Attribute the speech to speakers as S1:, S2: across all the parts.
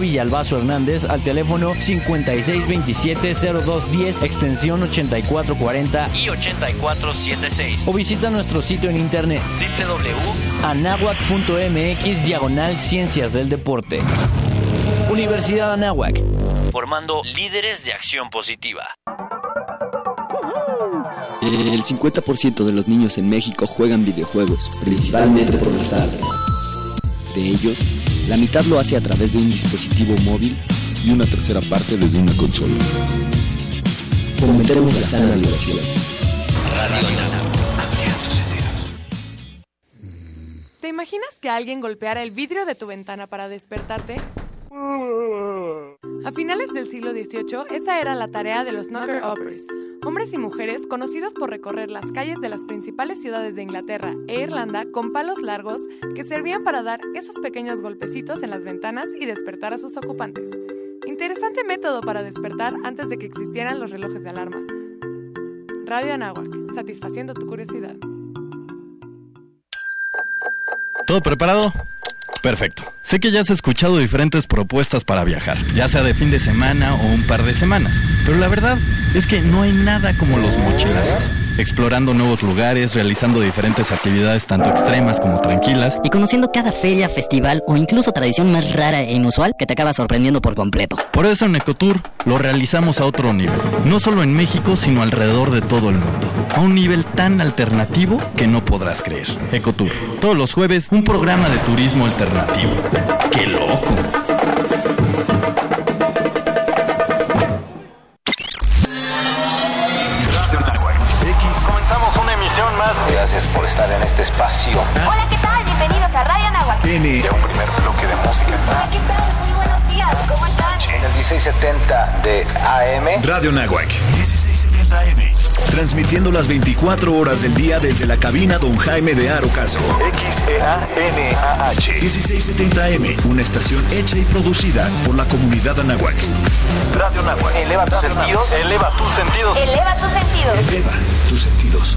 S1: Villalbazo Hernández al teléfono 5627-0210, extensión 8440 y 8476. O visita nuestro sitio en internet www.anahuac.mx diagonal Ciencias del Deporte. Universidad Anáhuac, formando líderes de acción positiva.
S2: El 50% de los niños en México juegan videojuegos, principalmente por los tardes. De ellos, la mitad lo hace a través de un dispositivo móvil y una tercera parte desde una consola. Fomentemos la sana diversión. Radio
S3: ¿Te imaginas que alguien golpeara el vidrio de tu ventana para despertarte? A finales del siglo XVIII, esa era la tarea de los knocker uppers, hombres y mujeres conocidos por recorrer las calles de las principales ciudades de Inglaterra e Irlanda con palos largos que servían para dar esos pequeños golpecitos en las ventanas y despertar a sus ocupantes. Interesante método para despertar antes de que existieran los relojes de alarma. Radio Anáhuac, satisfaciendo tu curiosidad.
S4: ¿Todo preparado? Perfecto. Sé que ya has escuchado diferentes propuestas para viajar, ya sea de fin de semana o un par de semanas, pero la verdad es que no hay nada como los mochilazos explorando nuevos lugares, realizando diferentes actividades tanto extremas como tranquilas.
S5: Y conociendo cada feria, festival o incluso tradición más rara e inusual que te acaba sorprendiendo por completo.
S4: Por eso en Ecotour lo realizamos a otro nivel. No solo en México, sino alrededor de todo el mundo. A un nivel tan alternativo que no podrás creer. Ecotour. Todos los jueves, un programa de turismo alternativo. ¡Qué loco!
S6: Gracias por estar en este espacio.
S7: Hola, ¿qué tal? Bienvenidos a Radio Nahuatl.
S6: Tiene un primer bloque de música.
S7: Hola, ¿qué tal? Muy buenos días. ¿Cómo están?
S6: En el 1670 de AM.
S8: Radio Nahuac. 1670 AM. Transmitiendo las 24 horas del día desde la cabina Don Jaime de Arocaso.
S6: X-E-A-N-A-H.
S8: 1670 AM. Una estación hecha y producida por la comunidad Anáhuac.
S6: Radio Nahuac. Eleva tus sentidos. Eleva tus sentidos.
S7: Eleva tus sentidos.
S8: Eleva tus sentidos.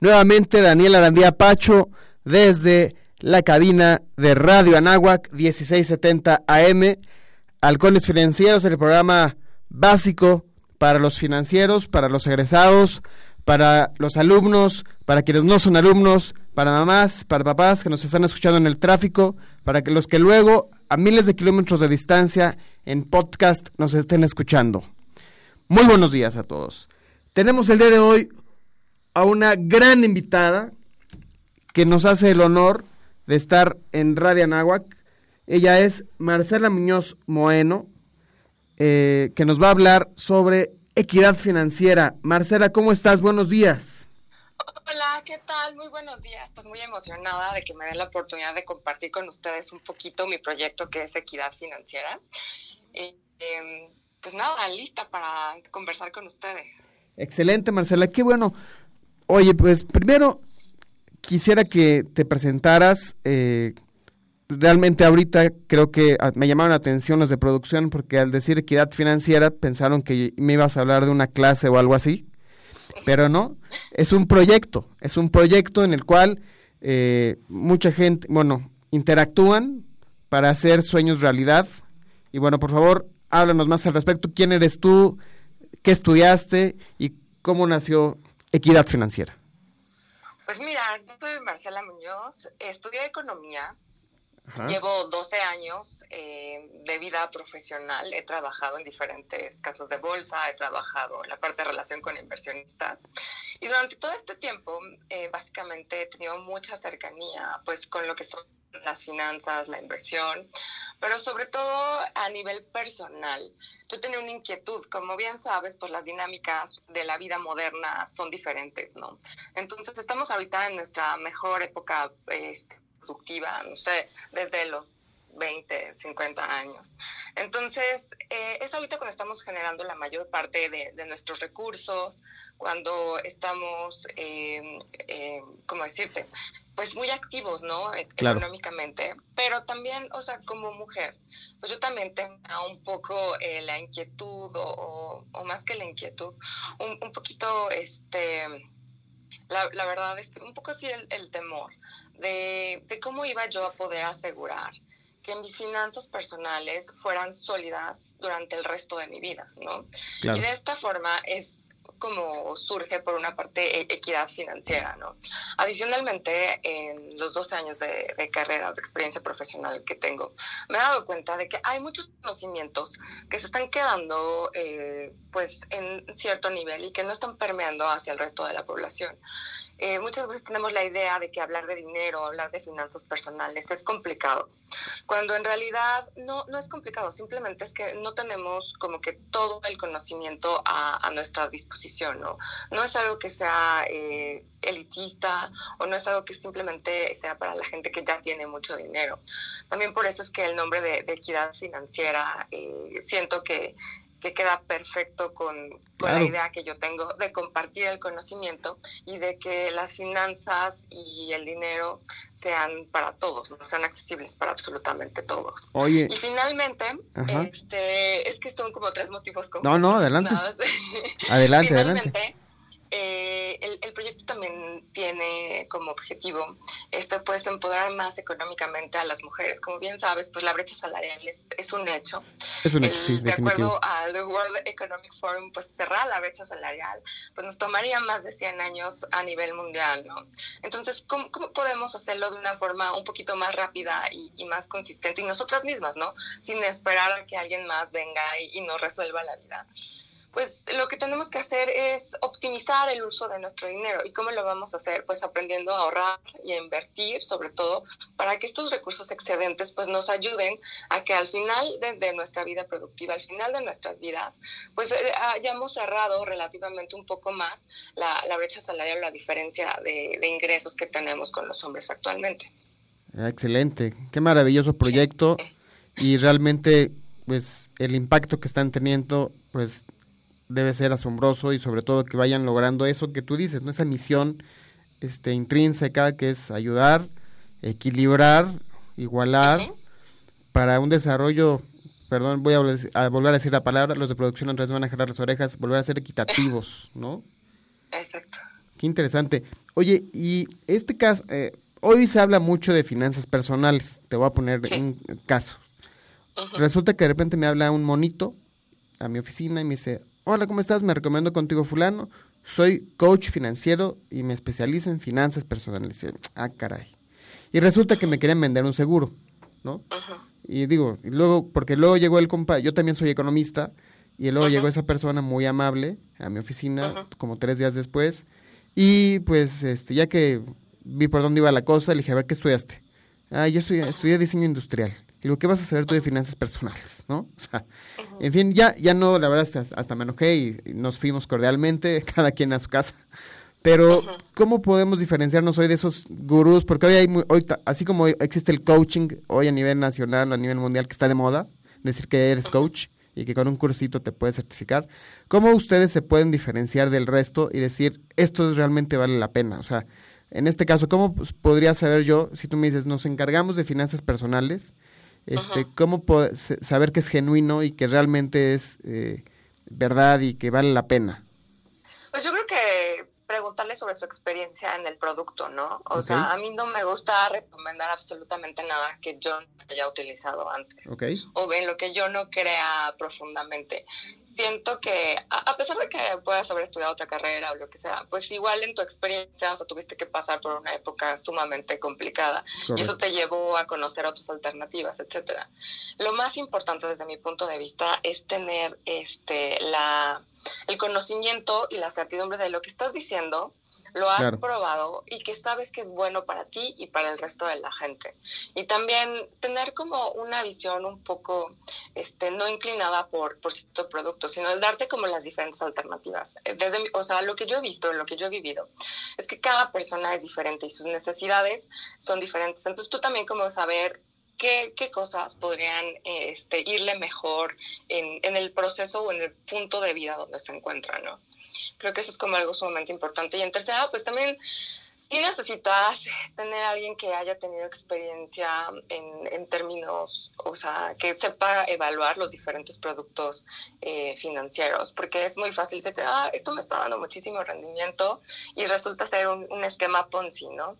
S9: Nuevamente Daniel Arandía Pacho desde la cabina de Radio Anáhuac 1670 AM. Halcones Financieros, el programa básico para los financieros, para los egresados, para los alumnos, para quienes no son alumnos, para mamás, para papás que nos están escuchando en el tráfico, para que los que luego a miles de kilómetros de distancia en podcast nos estén escuchando. Muy buenos días a todos. Tenemos el día de hoy a una gran invitada que nos hace el honor de estar en Radio Anáhuac. Ella es Marcela Muñoz Moeno, eh, que nos va a hablar sobre equidad financiera. Marcela, ¿cómo estás? Buenos días.
S10: Hola, ¿qué tal? Muy buenos días. Pues muy emocionada de que me den la oportunidad de compartir con ustedes un poquito mi proyecto que es equidad financiera. Eh, eh, pues nada, lista para conversar con ustedes.
S9: Excelente, Marcela. Qué bueno. Oye, pues primero quisiera que te presentaras. Eh, realmente ahorita creo que ah, me llamaron la atención los de producción porque al decir equidad financiera pensaron que me ibas a hablar de una clase o algo así, pero no, es un proyecto, es un proyecto en el cual eh, mucha gente, bueno, interactúan para hacer sueños realidad. Y bueno, por favor, háblanos más al respecto. ¿Quién eres tú? ¿Qué estudiaste? ¿Y cómo nació Equidad Financiera?
S10: Pues mira, yo soy Marcela Muñoz, estudié economía, Ajá. llevo 12 años eh, de vida profesional, he trabajado en diferentes casas de bolsa, he trabajado en la parte de relación con inversionistas y durante todo este tiempo eh, básicamente he tenido mucha cercanía pues con lo que son las finanzas, la inversión, pero sobre todo a nivel personal. Yo tenía una inquietud, como bien sabes, pues las dinámicas de la vida moderna son diferentes, ¿no? Entonces estamos ahorita en nuestra mejor época este, productiva, no sé, desde los 20, 50 años. Entonces, eh, es ahorita cuando estamos generando la mayor parte de, nuestros recursos, cuando estamos, eh, eh, ¿cómo decirte? Pues muy activos, ¿no? E-, económicamente, pero también, o sea, como mujer, pues yo también tengo un poco eh, la inquietud, o, más que la inquietud, un, un poquito, este, la, la, verdad es que un poco así el, el temor de, de cómo iba yo a poder asegurar que mis finanzas personales fueran sólidas durante el resto de mi vida, ¿no? Y de esta forma es como surge por una parte e-, equidad financiera, ¿no? Adicionalmente, en los 12 años de, carrera o de experiencia profesional que tengo, me he dado cuenta de que hay muchos conocimientos que se están quedando eh, pues en cierto nivel y que no están permeando hacia el resto de la población. Eh, muchas veces tenemos la idea de que hablar de dinero, hablar de finanzas personales es complicado, cuando en realidad no, no es complicado, simplemente es que no tenemos como que todo el conocimiento a, a nuestra disposición, ¿no? Es algo que sea eh, elitista o no es algo que simplemente sea para la gente que ya tiene mucho dinero. También por eso es que el nombre de, equidad financiera eh, siento que que queda perfecto con, la idea que yo tengo de compartir el conocimiento y de que las finanzas y el dinero sean para todos, no sean accesibles para absolutamente todos.
S9: Oye.
S10: Y finalmente, este, es que son como tres motivos.
S9: No, no, adelante. adelante, adelante
S10: eh, el, proyecto también tiene como objetivo esto pues empoderar más económicamente a las mujeres. Como bien sabes, pues la brecha salarial es, es un hecho.
S9: Es un hecho, sí,
S10: De acuerdo al World Economic Forum, pues cerrar la brecha salarial pues nos tomaría más de 100 años a nivel mundial, ¿no? Entonces, ¿cómo, cómo podemos hacerlo de una forma un poquito más rápida y, y, más consistente? Y nosotras mismas, ¿no? Sin esperar a que alguien más venga y, y nos resuelva la vida pues lo que tenemos que hacer es optimizar el uso de nuestro dinero. ¿Y cómo lo vamos a hacer? Pues aprendiendo a ahorrar y a invertir, sobre todo, para que estos recursos excedentes pues nos ayuden a que al final de, nuestra vida productiva, al final de nuestras vidas, pues eh, hayamos cerrado relativamente un poco más la, brecha salarial o la diferencia de, ingresos que tenemos con los hombres actualmente.
S9: Ah, excelente, qué maravilloso proyecto y realmente pues el impacto que están teniendo pues debe ser asombroso y sobre todo que vayan logrando eso que tú dices, ¿no? Esa misión este, intrínseca que es ayudar, equilibrar, igualar para un desarrollo, perdón, voy a, volver a decir la palabra, los de producción en van a jalar las orejas, volver a ser equitativos, ¿no?
S10: Exacto.
S9: Qué interesante. Oye, y este caso, eh, hoy se habla mucho de finanzas personales, te voy a poner un caso. Resulta que de repente me habla un monito a mi oficina y me dice, hola, ¿cómo estás? Me recomiendo contigo fulano. Soy coach financiero y me especializo en finanzas personales. Ah, caray. Y resulta que me querían vender un seguro, ¿no? Y digo, y luego, porque luego llegó el compa, yo también soy economista, y luego llegó esa persona muy amable a mi oficina, como tres días después, y pues, este, ya que vi por dónde iba la cosa, le dije, a ver, ¿qué estudiaste? Ah, yo estudié diseño industrial. Y lo ¿qué vas a saber tú de finanzas personales? ¿No? O sea, en fin, ya, ya no, la verdad, hasta, hasta me enojé y, nos fuimos cordialmente, cada quien a su casa. Pero, ¿cómo podemos diferenciarnos hoy de esos gurús? Porque hoy hay, hoy, así como existe el coaching hoy a nivel nacional, a nivel mundial, que está de moda, decir que eres coach y que con un cursito te puedes certificar, ¿cómo ustedes se pueden diferenciar del resto y decir, esto realmente vale la pena? O sea, en este caso, ¿cómo podría saber yo, si tú me dices, nos encargamos de finanzas personales, este, ¿Cómo saber que es genuino y que realmente es eh, verdad y que vale la pena?
S10: Pues yo creo que preguntarle sobre su experiencia en el producto, ¿no? O sea, a mí no me gusta recomendar absolutamente nada que yo no haya utilizado antes. O en lo que yo no crea profundamente. Siento que, a, pesar de que puedas haber estudiado otra carrera o lo que sea, pues igual en tu experiencia, o sea, tuviste que pasar por una época sumamente complicada y eso te llevó a conocer otras alternativas, etcétera. Lo más importante desde mi punto de vista es tener este la el conocimiento y la certidumbre de lo que estás diciendo lo has probado y que sabes que es bueno para ti y para el resto de la gente. Y también tener como una visión un poco, este, no inclinada por, por cierto producto, sino el darte como las diferentes alternativas. Eh, desde, o sea, lo que yo he visto, lo que yo he vivido, es que cada persona es diferente y sus necesidades son diferentes. Entonces tú también como saber qué, qué cosas podrían este, irle mejor en, en el proceso o en el punto de vida donde se encuentra, ¿no? Creo que eso es como algo sumamente importante. Y en tercera, pues también si necesitas tener a alguien que haya tenido experiencia en, en, términos, o sea, que sepa evaluar los diferentes productos eh, financieros, porque es muy fácil decir, ah, esto me está dando muchísimo rendimiento y resulta ser un, un esquema Ponzi, ¿no?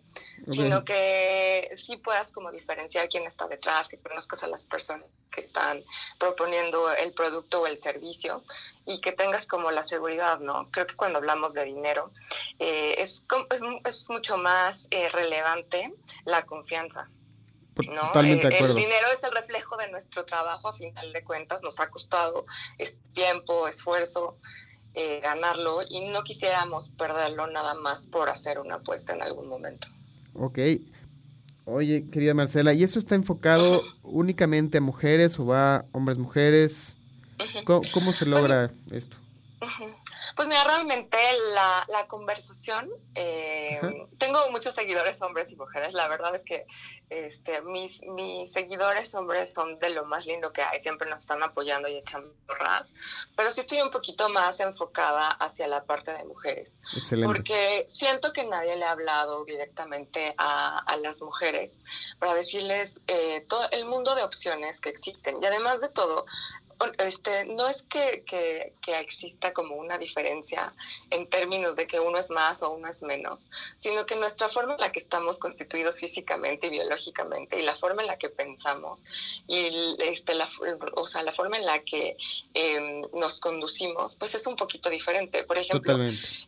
S10: Sino que sí puedas como diferenciar quién está detrás, que conozcas a las personas que están proponiendo el producto o el servicio y que tengas como la seguridad, ¿no? Creo que cuando hablamos de dinero eh, es, es, es, mucho más eh, relevante la confianza. ¿no?
S9: Totalmente
S10: el, el, dinero es el reflejo de nuestro trabajo, a final de cuentas, nos ha costado tiempo, esfuerzo, eh, ganarlo y no quisiéramos perderlo nada más por hacer una apuesta en algún momento.
S9: Ok, Oye, querida Marcela, ¿y eso está enfocado únicamente a mujeres o va a hombres, mujeres? ¿Cómo, ¿Cómo, se logra esto?
S10: Pues mira, realmente la, la conversación, eh, tengo muchos seguidores hombres y mujeres, la verdad es que este, mis, mis seguidores hombres son de lo más lindo que hay, siempre nos están apoyando y echando porras, pero sí estoy un poquito más enfocada hacia la parte de mujeres,
S9: Excelente.
S10: porque siento que nadie le ha hablado directamente a, a las mujeres para decirles eh, todo el mundo de opciones que existen y además de todo, este, no es que, que, que, exista como una diferencia en términos de que uno es más o uno es menos, sino que nuestra forma en la que estamos constituidos físicamente y biológicamente y la forma en la que pensamos y este, la, o sea, la forma en la que eh, nos conducimos, pues es un poquito diferente. Por ejemplo,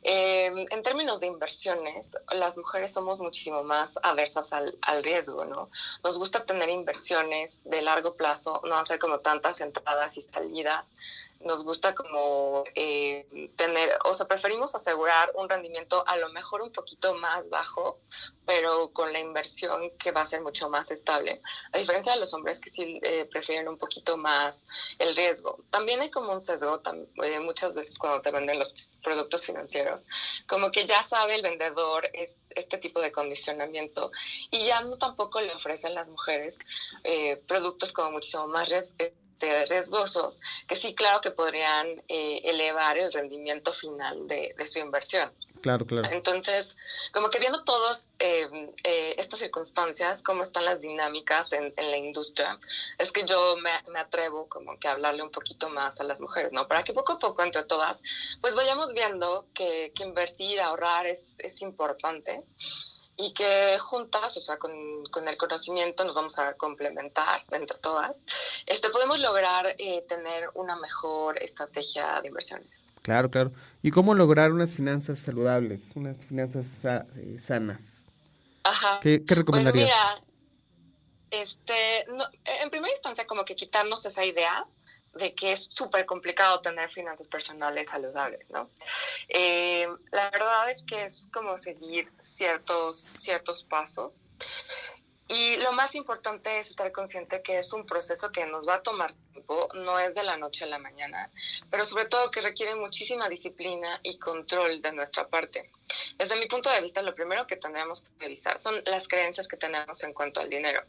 S10: eh, en términos de inversiones, las mujeres somos muchísimo más aversas al, al riesgo, ¿no? Nos gusta tener inversiones de largo plazo, no hacer como tantas entradas salidas, nos gusta como eh, tener, o sea, preferimos asegurar un rendimiento a lo mejor un poquito más bajo, pero con la inversión que va a ser mucho más estable, a diferencia de los hombres que sí eh, prefieren un poquito más el riesgo. También hay como un sesgo eh, muchas veces cuando te venden los productos financieros, como que ya sabe el vendedor es, este tipo de condicionamiento y ya no tampoco le ofrecen las mujeres productos como muchísimo más riesgosos, que sí, claro que podrían eh, elevar el rendimiento final de, de, su inversión.
S9: Claro, claro.
S10: Entonces, como que viendo todas eh, eh, estas circunstancias, cómo están las dinámicas en, en la industria, es que yo me, me, atrevo como que a hablarle un poquito más a las mujeres, ¿no? Para que poco a poco entre todas, pues vayamos viendo que, que invertir, ahorrar es, es importante y que juntas, o sea, con, con, el conocimiento nos vamos a complementar entre todas, este, podemos lograr eh, tener una mejor estrategia de inversiones.
S9: Claro, claro. ¿Y cómo lograr unas finanzas saludables, unas finanzas sa eh, sanas?
S10: Ajá.
S9: ¿Qué, qué recomendarías?
S10: Pues mira, este, no, en primera instancia como que quitarnos esa idea de que es súper complicado tener finanzas personales saludables, ¿no? Eh, la verdad es que es como seguir ciertos, ciertos pasos. Y lo más importante es estar consciente que es un proceso que nos va a tomar tiempo, no es de la noche a la mañana, pero sobre todo que requiere muchísima disciplina y control de nuestra parte. Desde mi punto de vista, lo primero que tendríamos que revisar son las creencias que tenemos en cuanto al dinero.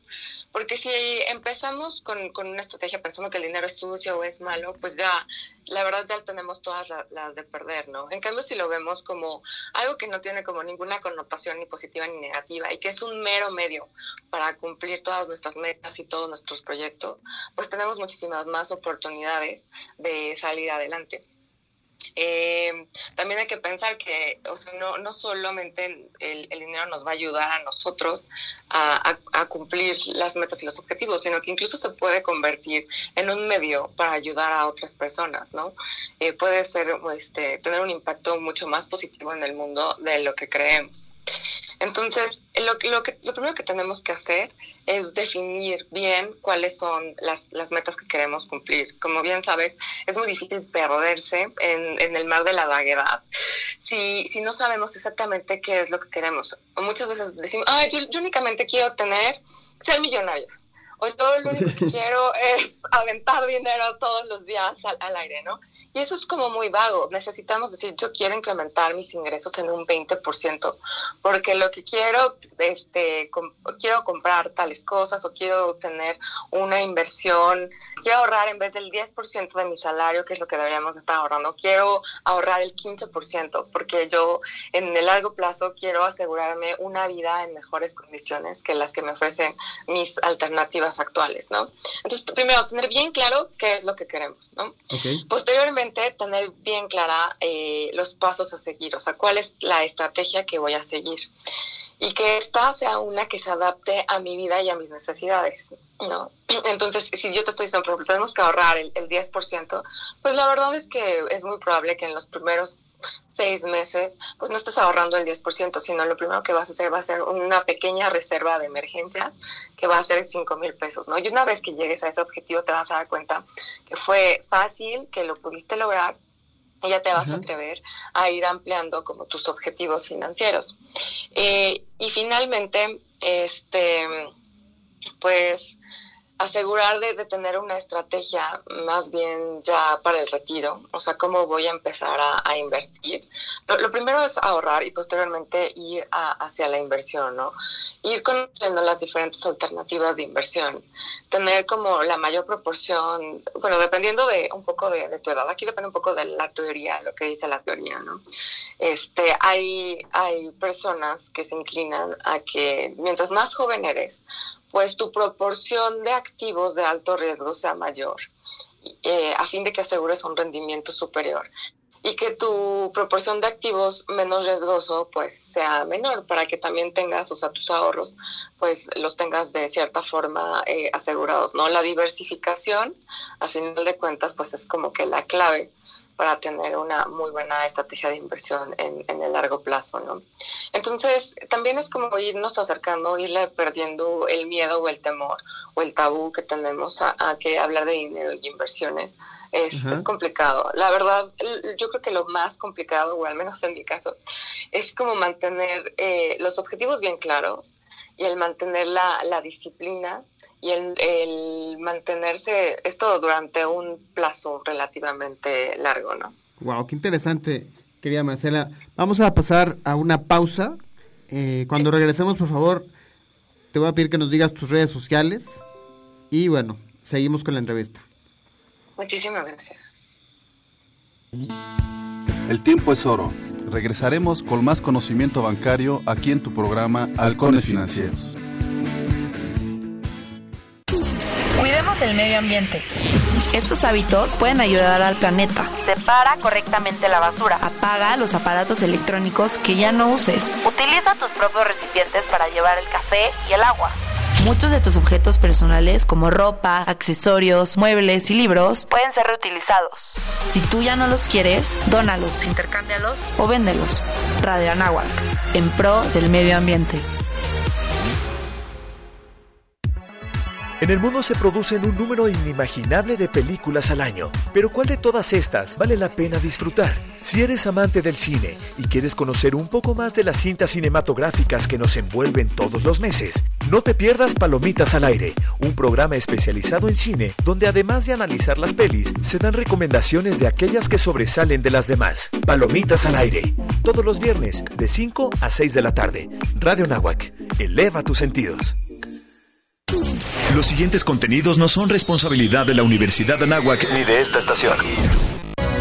S10: Porque si empezamos con, con una estrategia pensando que el dinero es sucio o es malo, pues ya, la verdad ya tenemos todas las de perder, ¿no? En cambio, si lo vemos como algo que no tiene como ninguna connotación ni positiva ni negativa y que es un mero medio para cumplir todas nuestras metas y todos nuestros proyectos, pues tenemos muchísimas más oportunidades de salir adelante. Eh, también hay que pensar que o sea, no, no solamente el, dinero nos va a ayudar a nosotros a, cumplir las metas y los objetivos, sino que incluso se puede convertir en un medio para ayudar a otras personas, ¿no? Eh, puede ser, este, tener un impacto mucho más positivo en el mundo de lo que creemos. Entonces, lo, lo, que, lo primero que tenemos que hacer es definir bien cuáles son las, las metas que queremos cumplir. Como bien sabes, es muy difícil perderse en, el mar de la vaguedad si, si no sabemos exactamente qué es lo que queremos. Muchas veces decimos, ah, yo, yo únicamente quiero tener, ser millonaria o yo lo único que quiero es aventar dinero todos los días al, al, aire, ¿no? Y eso es como muy vago. Necesitamos decir, yo quiero incrementar mis ingresos en un 20%, porque lo que quiero, este, com quiero comprar tales cosas o quiero tener una inversión, quiero ahorrar en vez del 10% de mi salario, que es lo que deberíamos estar ahorrando, quiero ahorrar el 15%, porque yo en el largo plazo quiero asegurarme una vida en mejores condiciones que las que me ofrecen mis alternativas actuales, ¿no? Entonces, primero, tener bien claro qué es lo que queremos, ¿no?
S9: Okay.
S10: Posteriormente, tener bien clara eh, los pasos a seguir, o sea, cuál es la estrategia que voy a seguir. Y que esta sea una que se adapte a mi vida y a mis necesidades, ¿no? Entonces, si yo te estoy diciendo, por tenemos que ahorrar el, el 10%, pues la verdad es que es muy probable que en los primeros seis meses, pues no estés ahorrando el 10%, sino lo primero que vas a hacer va a ser una pequeña reserva de emergencia que va a ser 5 mil pesos, ¿no? Y una vez que llegues a ese objetivo te vas a dar cuenta que fue fácil, que lo pudiste lograr ya te vas a atrever a ir ampliando como tus objetivos financieros. Eh, y finalmente, este, pues asegurar de, de, tener una estrategia más bien ya para el retiro, o sea, cómo voy a empezar a, a invertir. Lo, lo, primero es ahorrar y posteriormente ir a, hacia la inversión, ¿no? Ir conociendo las diferentes alternativas de inversión, tener como la mayor proporción, bueno, dependiendo de un poco de, de tu edad, aquí depende un poco de la teoría, lo que dice la teoría, ¿no? Este, hay, hay personas que se inclinan a que mientras más joven eres, pues tu proporción de activos de alto riesgo sea mayor, eh, a fin de que asegures un rendimiento superior y que tu proporción de activos menos riesgoso pues sea menor para que también tengas, o sea, tus ahorros pues los tengas de cierta forma eh, asegurados, ¿no? La diversificación, a final de cuentas, pues es como que la clave para tener una muy buena estrategia de inversión en, en, el largo plazo, ¿no? Entonces, también es como irnos acercando, irle perdiendo el miedo o el temor o el tabú que tenemos a, a que hablar de dinero y inversiones es, es, complicado. La verdad, yo creo que lo más complicado, o al menos en mi caso, es como mantener eh, los objetivos bien claros y el mantener la, la disciplina y el, el, mantenerse esto durante un plazo relativamente largo, ¿no?
S9: Wow, qué interesante, querida Marcela. Vamos a pasar a una pausa. Eh, cuando sí. regresemos, por favor, te voy a pedir que nos digas tus redes sociales y bueno, seguimos con la entrevista.
S10: Muchísimas gracias.
S11: El tiempo es oro. Regresaremos con más conocimiento bancario aquí en tu programa Halcones Financieros.
S12: Cuidemos el medio ambiente. Estos hábitos pueden ayudar al planeta. Separa correctamente la basura. Apaga los aparatos electrónicos que ya no uses.
S7: Utiliza tus propios recipientes para llevar el café y el agua.
S12: Muchos de tus objetos personales, como ropa, accesorios, muebles y libros,
S7: pueden ser reutilizados.
S12: Si tú ya no los quieres, dónalos,
S7: intercámbialos
S12: o véndelos. Radio Anáhuac, en pro del medio ambiente.
S13: En el mundo se producen un número inimaginable de películas al año, pero ¿cuál de todas estas vale la pena disfrutar? Si eres amante del cine y quieres conocer un poco más de las cintas cinematográficas que nos envuelven todos los meses, no te pierdas Palomitas al Aire, un programa especializado en cine donde además de analizar las pelis, se dan recomendaciones de aquellas que sobresalen de las demás. Palomitas al Aire, todos los viernes de 5 a 6 de la tarde. Radio Nahuac, eleva tus sentidos.
S8: Los siguientes contenidos no son responsabilidad de la Universidad de Anáhuac ni de esta estación.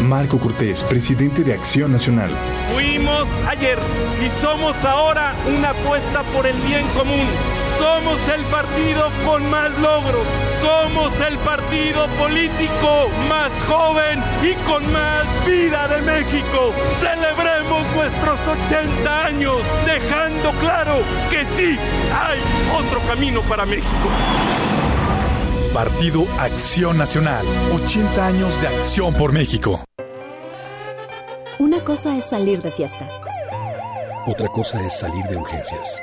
S14: Marco Cortés, presidente de Acción Nacional.
S15: Fuimos ayer y somos ahora una apuesta por el bien común. Somos el partido con más logros. Somos el partido político más joven y con más vida de México. Celebremos nuestros 80 años, dejando claro que sí hay otro camino para México.
S14: Partido Acción Nacional. 80 años de acción por México.
S16: Una cosa es salir de fiesta. Otra cosa es salir de urgencias.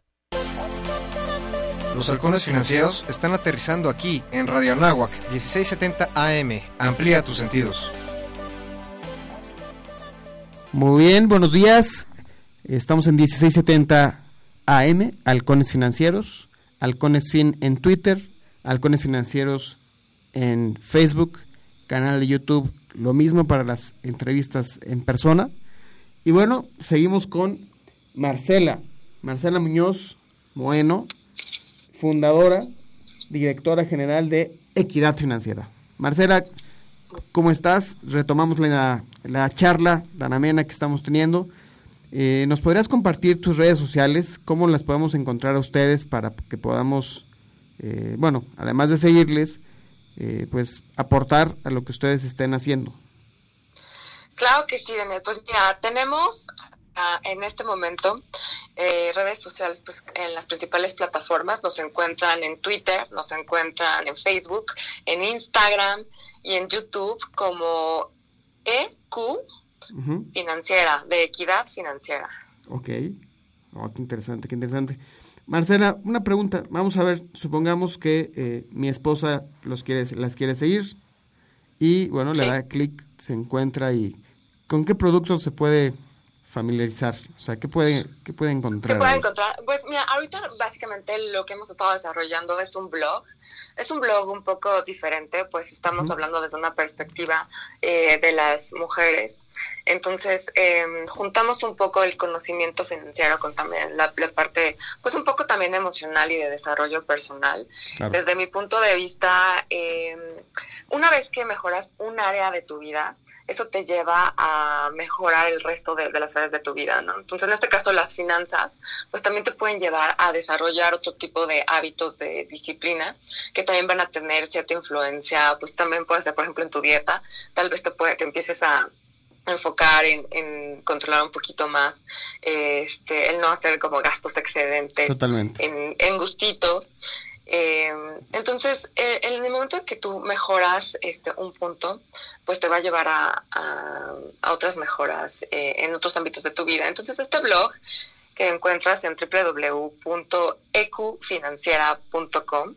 S17: Los halcones financieros están aterrizando aquí, en Radio Anáhuac, 1670 AM. Amplía tus sentidos.
S9: Muy bien, buenos días. Estamos en 1670 AM, Halcones Financieros, Halcones Fin en Twitter, Halcones Financieros en Facebook, canal de YouTube, lo mismo para las entrevistas en persona. Y bueno, seguimos con Marcela, Marcela Muñoz Bueno, fundadora, directora general de Equidad Financiera. Marcela, ¿cómo estás? Retomamos la, la charla tan amena que estamos teniendo. Eh, ¿Nos podrías compartir tus redes sociales? ¿Cómo las podemos encontrar a ustedes para que podamos, eh, bueno, además de seguirles, eh, pues aportar a lo que ustedes estén haciendo?
S10: Claro que sí, Daniel. Pues mira, tenemos ah, en este momento eh, redes sociales pues, en las principales plataformas. Nos encuentran en Twitter, nos encuentran en Facebook, en Instagram y en YouTube como EQ Financiera, de Equidad Financiera.
S9: Ok. Oh, qué interesante, qué interesante. Marcela, una pregunta. Vamos a ver, supongamos que eh, mi esposa los quiere, las quiere seguir y, bueno, le da clic, se encuentra y... ¿Con qué productos se puede familiarizar? O sea, ¿qué puede, qué puede encontrar?
S10: ¿Qué puede encontrar? Pues mira, ahorita básicamente lo que hemos estado desarrollando es un blog. Es un blog un poco diferente, pues estamos hablando desde una perspectiva eh, de las mujeres. Entonces, eh, juntamos un poco el conocimiento financiero con también la, la, parte, pues un poco también emocional y de desarrollo personal. Claro. Desde mi punto de vista, eh, una vez que mejoras un área de tu vida, eso te lleva a mejorar el resto de, de, las áreas de tu vida, ¿no? Entonces, en este caso, las finanzas, pues también te pueden llevar a desarrollar otro tipo de hábitos de disciplina que también van a tener cierta influencia, pues también puede ser, por ejemplo, en tu dieta, tal vez te, puede, te empieces a enfocar en, en, controlar un poquito más este el no hacer como gastos excedentes
S9: Totalmente.
S10: En, en gustitos eh, entonces eh, en el momento en que tú mejoras este un punto pues te va a llevar a, a, otras mejoras eh, en otros ámbitos de tu vida. Entonces este blog que encuentras en www.ecufinanciera.com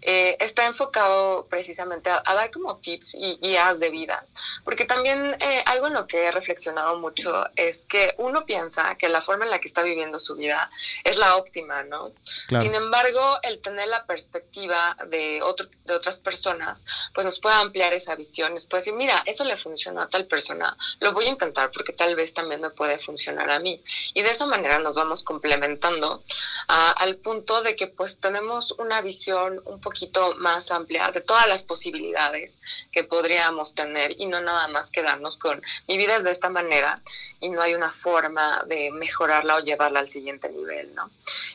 S10: eh, está enfocado precisamente a, a, dar como tips y guías de vida, porque también eh, algo en lo que he reflexionado mucho es que uno piensa que la forma en la que está viviendo su vida es la óptima, ¿no? Claro. Sin embargo, el tener la perspectiva de, otro, de otras personas, pues nos puede ampliar esa visión, nos puede decir, mira, eso le funcionó a tal persona, lo voy a intentar porque tal vez también me puede funcionar a mí. Y de esa manera nos vamos complementando a, al punto de que pues tenemos una visión un poquito más amplia de todas las posibilidades que podríamos tener y no nada más quedarnos con mi vida es de esta manera y no hay una forma de mejorarla o llevarla al siguiente nivel, ¿no?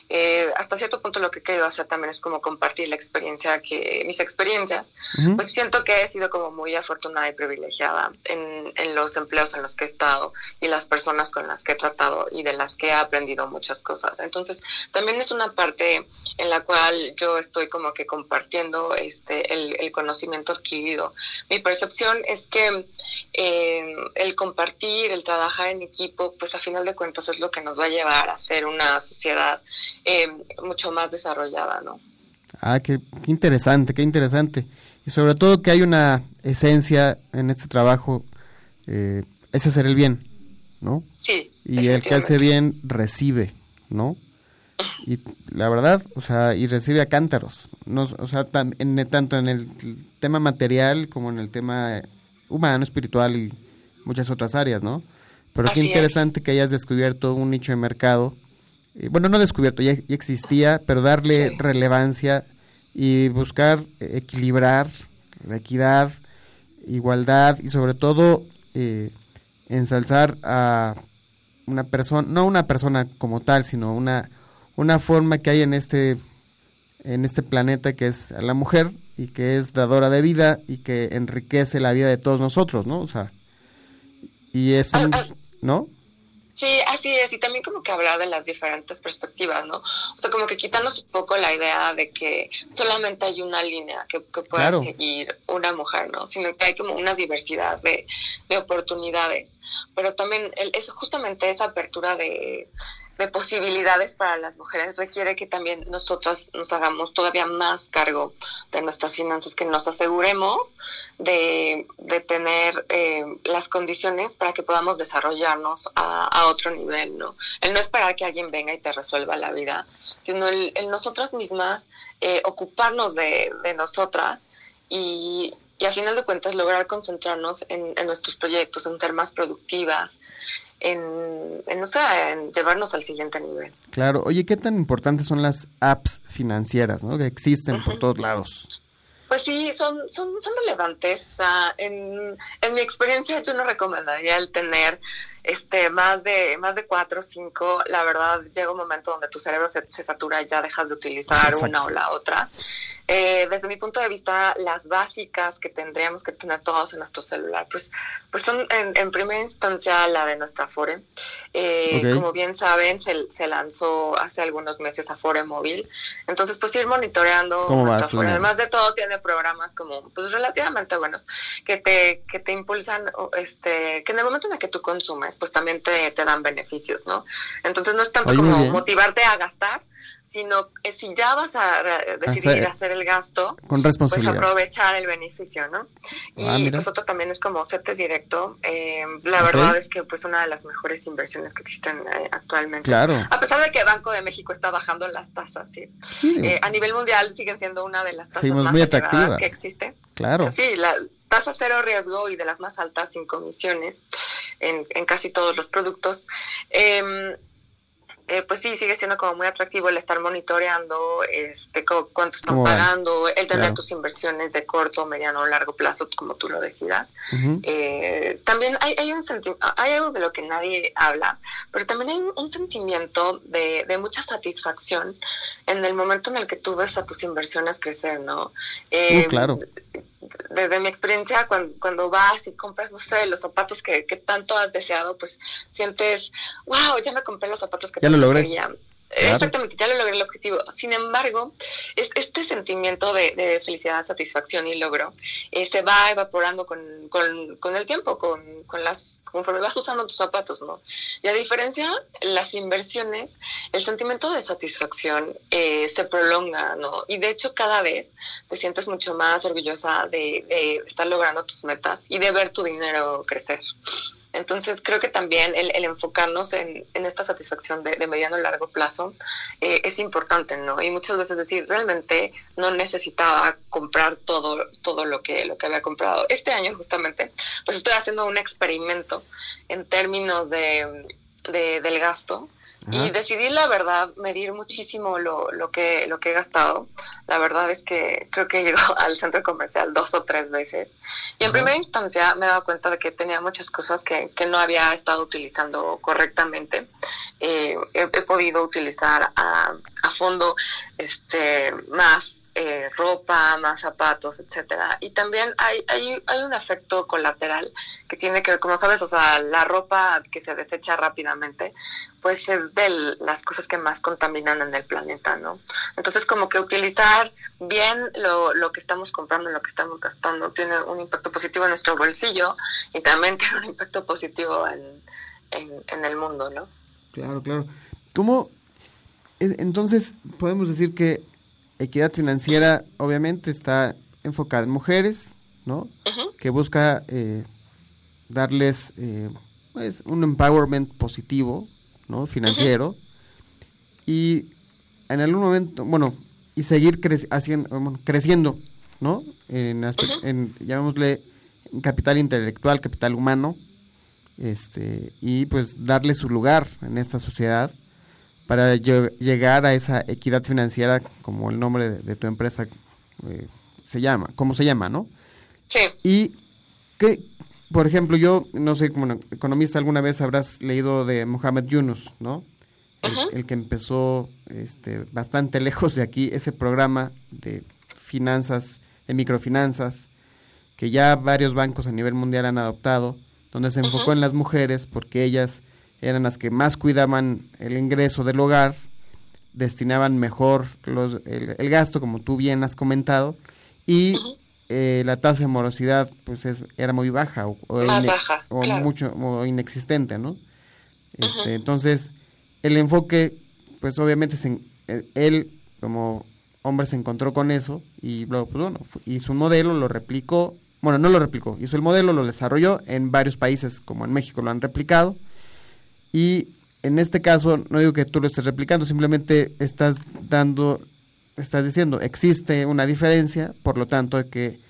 S10: Eh, hasta cierto punto lo que he querido hacer también es como compartir la experiencia que, mis experiencias, uh -huh. pues siento que he sido como muy afortunada y privilegiada en, en los empleos en los que he estado y las personas con las que he tratado y de las que he aprendido muchas cosas. Entonces, también es una parte en la cual yo estoy como que compartiendo este el, el conocimiento adquirido. Mi percepción es que eh, el compartir, el trabajar en equipo, pues a final de cuentas es lo que nos va a llevar a ser una sociedad eh, mucho más desarrollada, ¿no?
S9: Ah, qué, qué, interesante, qué interesante. Y sobre todo que hay una esencia en este trabajo, eh, es hacer el bien, ¿no?
S10: Sí.
S9: Y el que hace bien recibe, ¿no? Y la verdad, o sea, y recibe a cántaros. No, o sea, en, tanto en el tema material como en el tema humano, espiritual y muchas otras áreas, ¿no? Pero qué interesante que hayas descubierto un nicho de mercado. bueno, no descubierto, ya, existía, pero darle relevancia y buscar equilibrar la equidad, igualdad y sobre todo eh, ensalzar a una persona, no una persona como tal, sino una, una forma que hay en este, en este planeta que es la mujer y que es dadora de vida y que enriquece la vida de todos nosotros, ¿no? O sea, y estamos, ah, ah. ¿no?
S10: Sí, así es, y también como que hablar de las diferentes perspectivas, ¿no? O sea, como que quitarnos un poco la idea de que solamente hay una línea que, que pueda seguir una mujer, ¿no? Sino que hay como una diversidad de, de oportunidades, pero también es justamente esa apertura de, de posibilidades para las mujeres requiere que también nosotros nos hagamos todavía más cargo de nuestras finanzas, que nos aseguremos de, de tener eh, las condiciones para que podamos desarrollarnos a, otro nivel, ¿no? El no esperar que alguien venga y te resuelva la vida, sino el, nosotras mismas eh, ocuparnos de nosotras y, y a final de cuentas lograr concentrarnos en, en nuestros proyectos, en ser más productivas, en, en, en llevarnos al siguiente nivel.
S9: Claro, oye, ¿qué tan importantes son las apps financieras, ¿no? Que existen por todos lados.
S10: Pues sí, son, son, son relevantes. en, en mi experiencia yo no recomendaría el tener este más de más de cuatro o cinco. La verdad llega un momento donde tu cerebro se, satura y ya dejas de utilizar una o la otra. Eh, desde mi punto de vista, las básicas que tendríamos que tener todos en nuestro celular, pues, pues son en, en primera instancia la de nuestra Afore. Eh, Como bien saben, se, se lanzó hace algunos meses Afore Móvil. Entonces, pues ir monitoreando nuestra Afore. Además de todo, tiene programas como pues relativamente buenos que te que te impulsan este que en el momento en el que tú consumes pues también te, te dan beneficios no entonces no es tanto como motivarte a gastar sino que si ya vas a decidir hacer, el gasto,
S9: con
S10: pues aprovechar el beneficio, ¿no? Ah, y pues otro también es como CETES directo. Eh, la verdad es que pues una de las mejores inversiones que existen eh, actualmente.
S9: Claro.
S10: A pesar de que Banco de México está bajando las tasas, ¿sí? Eh, a nivel mundial siguen siendo una de las tasas más atractivas que existe.
S9: Claro.
S10: Sí, la tasa cero riesgo y de las más altas sin comisiones en, en casi todos los productos. Eh, eh, pues sí, sigue siendo como muy atractivo el estar monitoreando este, cuánto están pagando, el tener tus inversiones de corto, mediano o largo plazo, como tú lo decidas. eh, también hay, hay, un hay algo de lo que nadie habla, pero también hay un, sentimiento de, de, mucha satisfacción en el momento en el que tú ves a tus inversiones crecer, ¿no?
S9: Eh, claro
S10: desde mi experiencia, cuando, cuando vas y compras, no sé, los zapatos que, que tanto has deseado, pues sientes, wow, ya me compré los zapatos que
S9: ya lo logré.
S10: Exactamente, ya lo logré el objetivo. Sin embargo, es, este sentimiento de, felicidad, satisfacción y logro eh, se va evaporando con, con, con el tiempo, con, las conforme vas usando tus zapatos, ¿no? Y a diferencia, las inversiones, el sentimiento de satisfacción eh, se prolonga, ¿no? Y de hecho, cada vez te sientes mucho más orgullosa de, de estar logrando tus metas y de ver tu dinero crecer. Entonces creo que también el, enfocarnos en, esta satisfacción de, mediano y largo plazo eh, es importante, ¿no? Y muchas veces decir, realmente no necesitaba comprar todo, todo lo que, lo que había comprado. Este año justamente, pues estoy haciendo un experimento en términos de, de del gasto y decidí, la verdad, medir muchísimo lo, lo, que, lo que he gastado. La verdad es que creo que he ido al centro comercial dos o tres veces. Y en primera instancia me he dado cuenta de que tenía muchas cosas que, que no había estado utilizando correctamente. Eh, he, he, podido utilizar a, a fondo este más eh, ropa, más zapatos, etcétera. Y también hay, hay, hay un efecto colateral que tiene que ver, como sabes, o sea, la ropa que se desecha rápidamente, pues es de las cosas que más contaminan en el planeta, ¿no? Entonces, como que utilizar bien lo, lo que estamos comprando, lo que estamos gastando, tiene un impacto positivo en nuestro bolsillo y también tiene un impacto positivo en, en, el mundo, ¿no?
S9: Claro, claro. ¿Cómo? Entonces, podemos decir que equidad financiera obviamente está enfocada en mujeres, ¿no? Que busca eh, darles eh, pues un empowerment positivo, ¿no? Financiero. Y en algún momento, bueno, y seguir haciendo, creciendo, ¿no? En, en, llamémosle capital intelectual, capital humano, este, y pues darle su lugar en esta sociedad para llegar a esa equidad financiera, como el nombre de, tu empresa eh, se llama, como se llama, ¿no?
S10: Sí.
S9: Y que, por ejemplo, yo, no sé, como economista, alguna vez habrás leído de Mohamed Yunus, ¿no? el, que empezó este, bastante lejos de aquí, ese programa de finanzas, de microfinanzas, que ya varios bancos a nivel mundial han adoptado, donde se enfocó en las mujeres porque ellas eran las que más cuidaban el ingreso del hogar, destinaban mejor los, el, gasto, como tú bien has comentado, y eh, la tasa de morosidad pues es, era muy baja o, o, mucho o inexistente, ¿no? Este, Entonces, el enfoque, pues obviamente se, eh, él como hombre se encontró con eso y luego, pues bueno, hizo un modelo, lo replicó, bueno, no lo replicó, hizo el modelo, lo desarrolló en varios países, como en México lo han replicado, y en este caso, no digo que tú lo estés replicando, simplemente estás dando, estás diciendo, existe una diferencia, por lo tanto hay que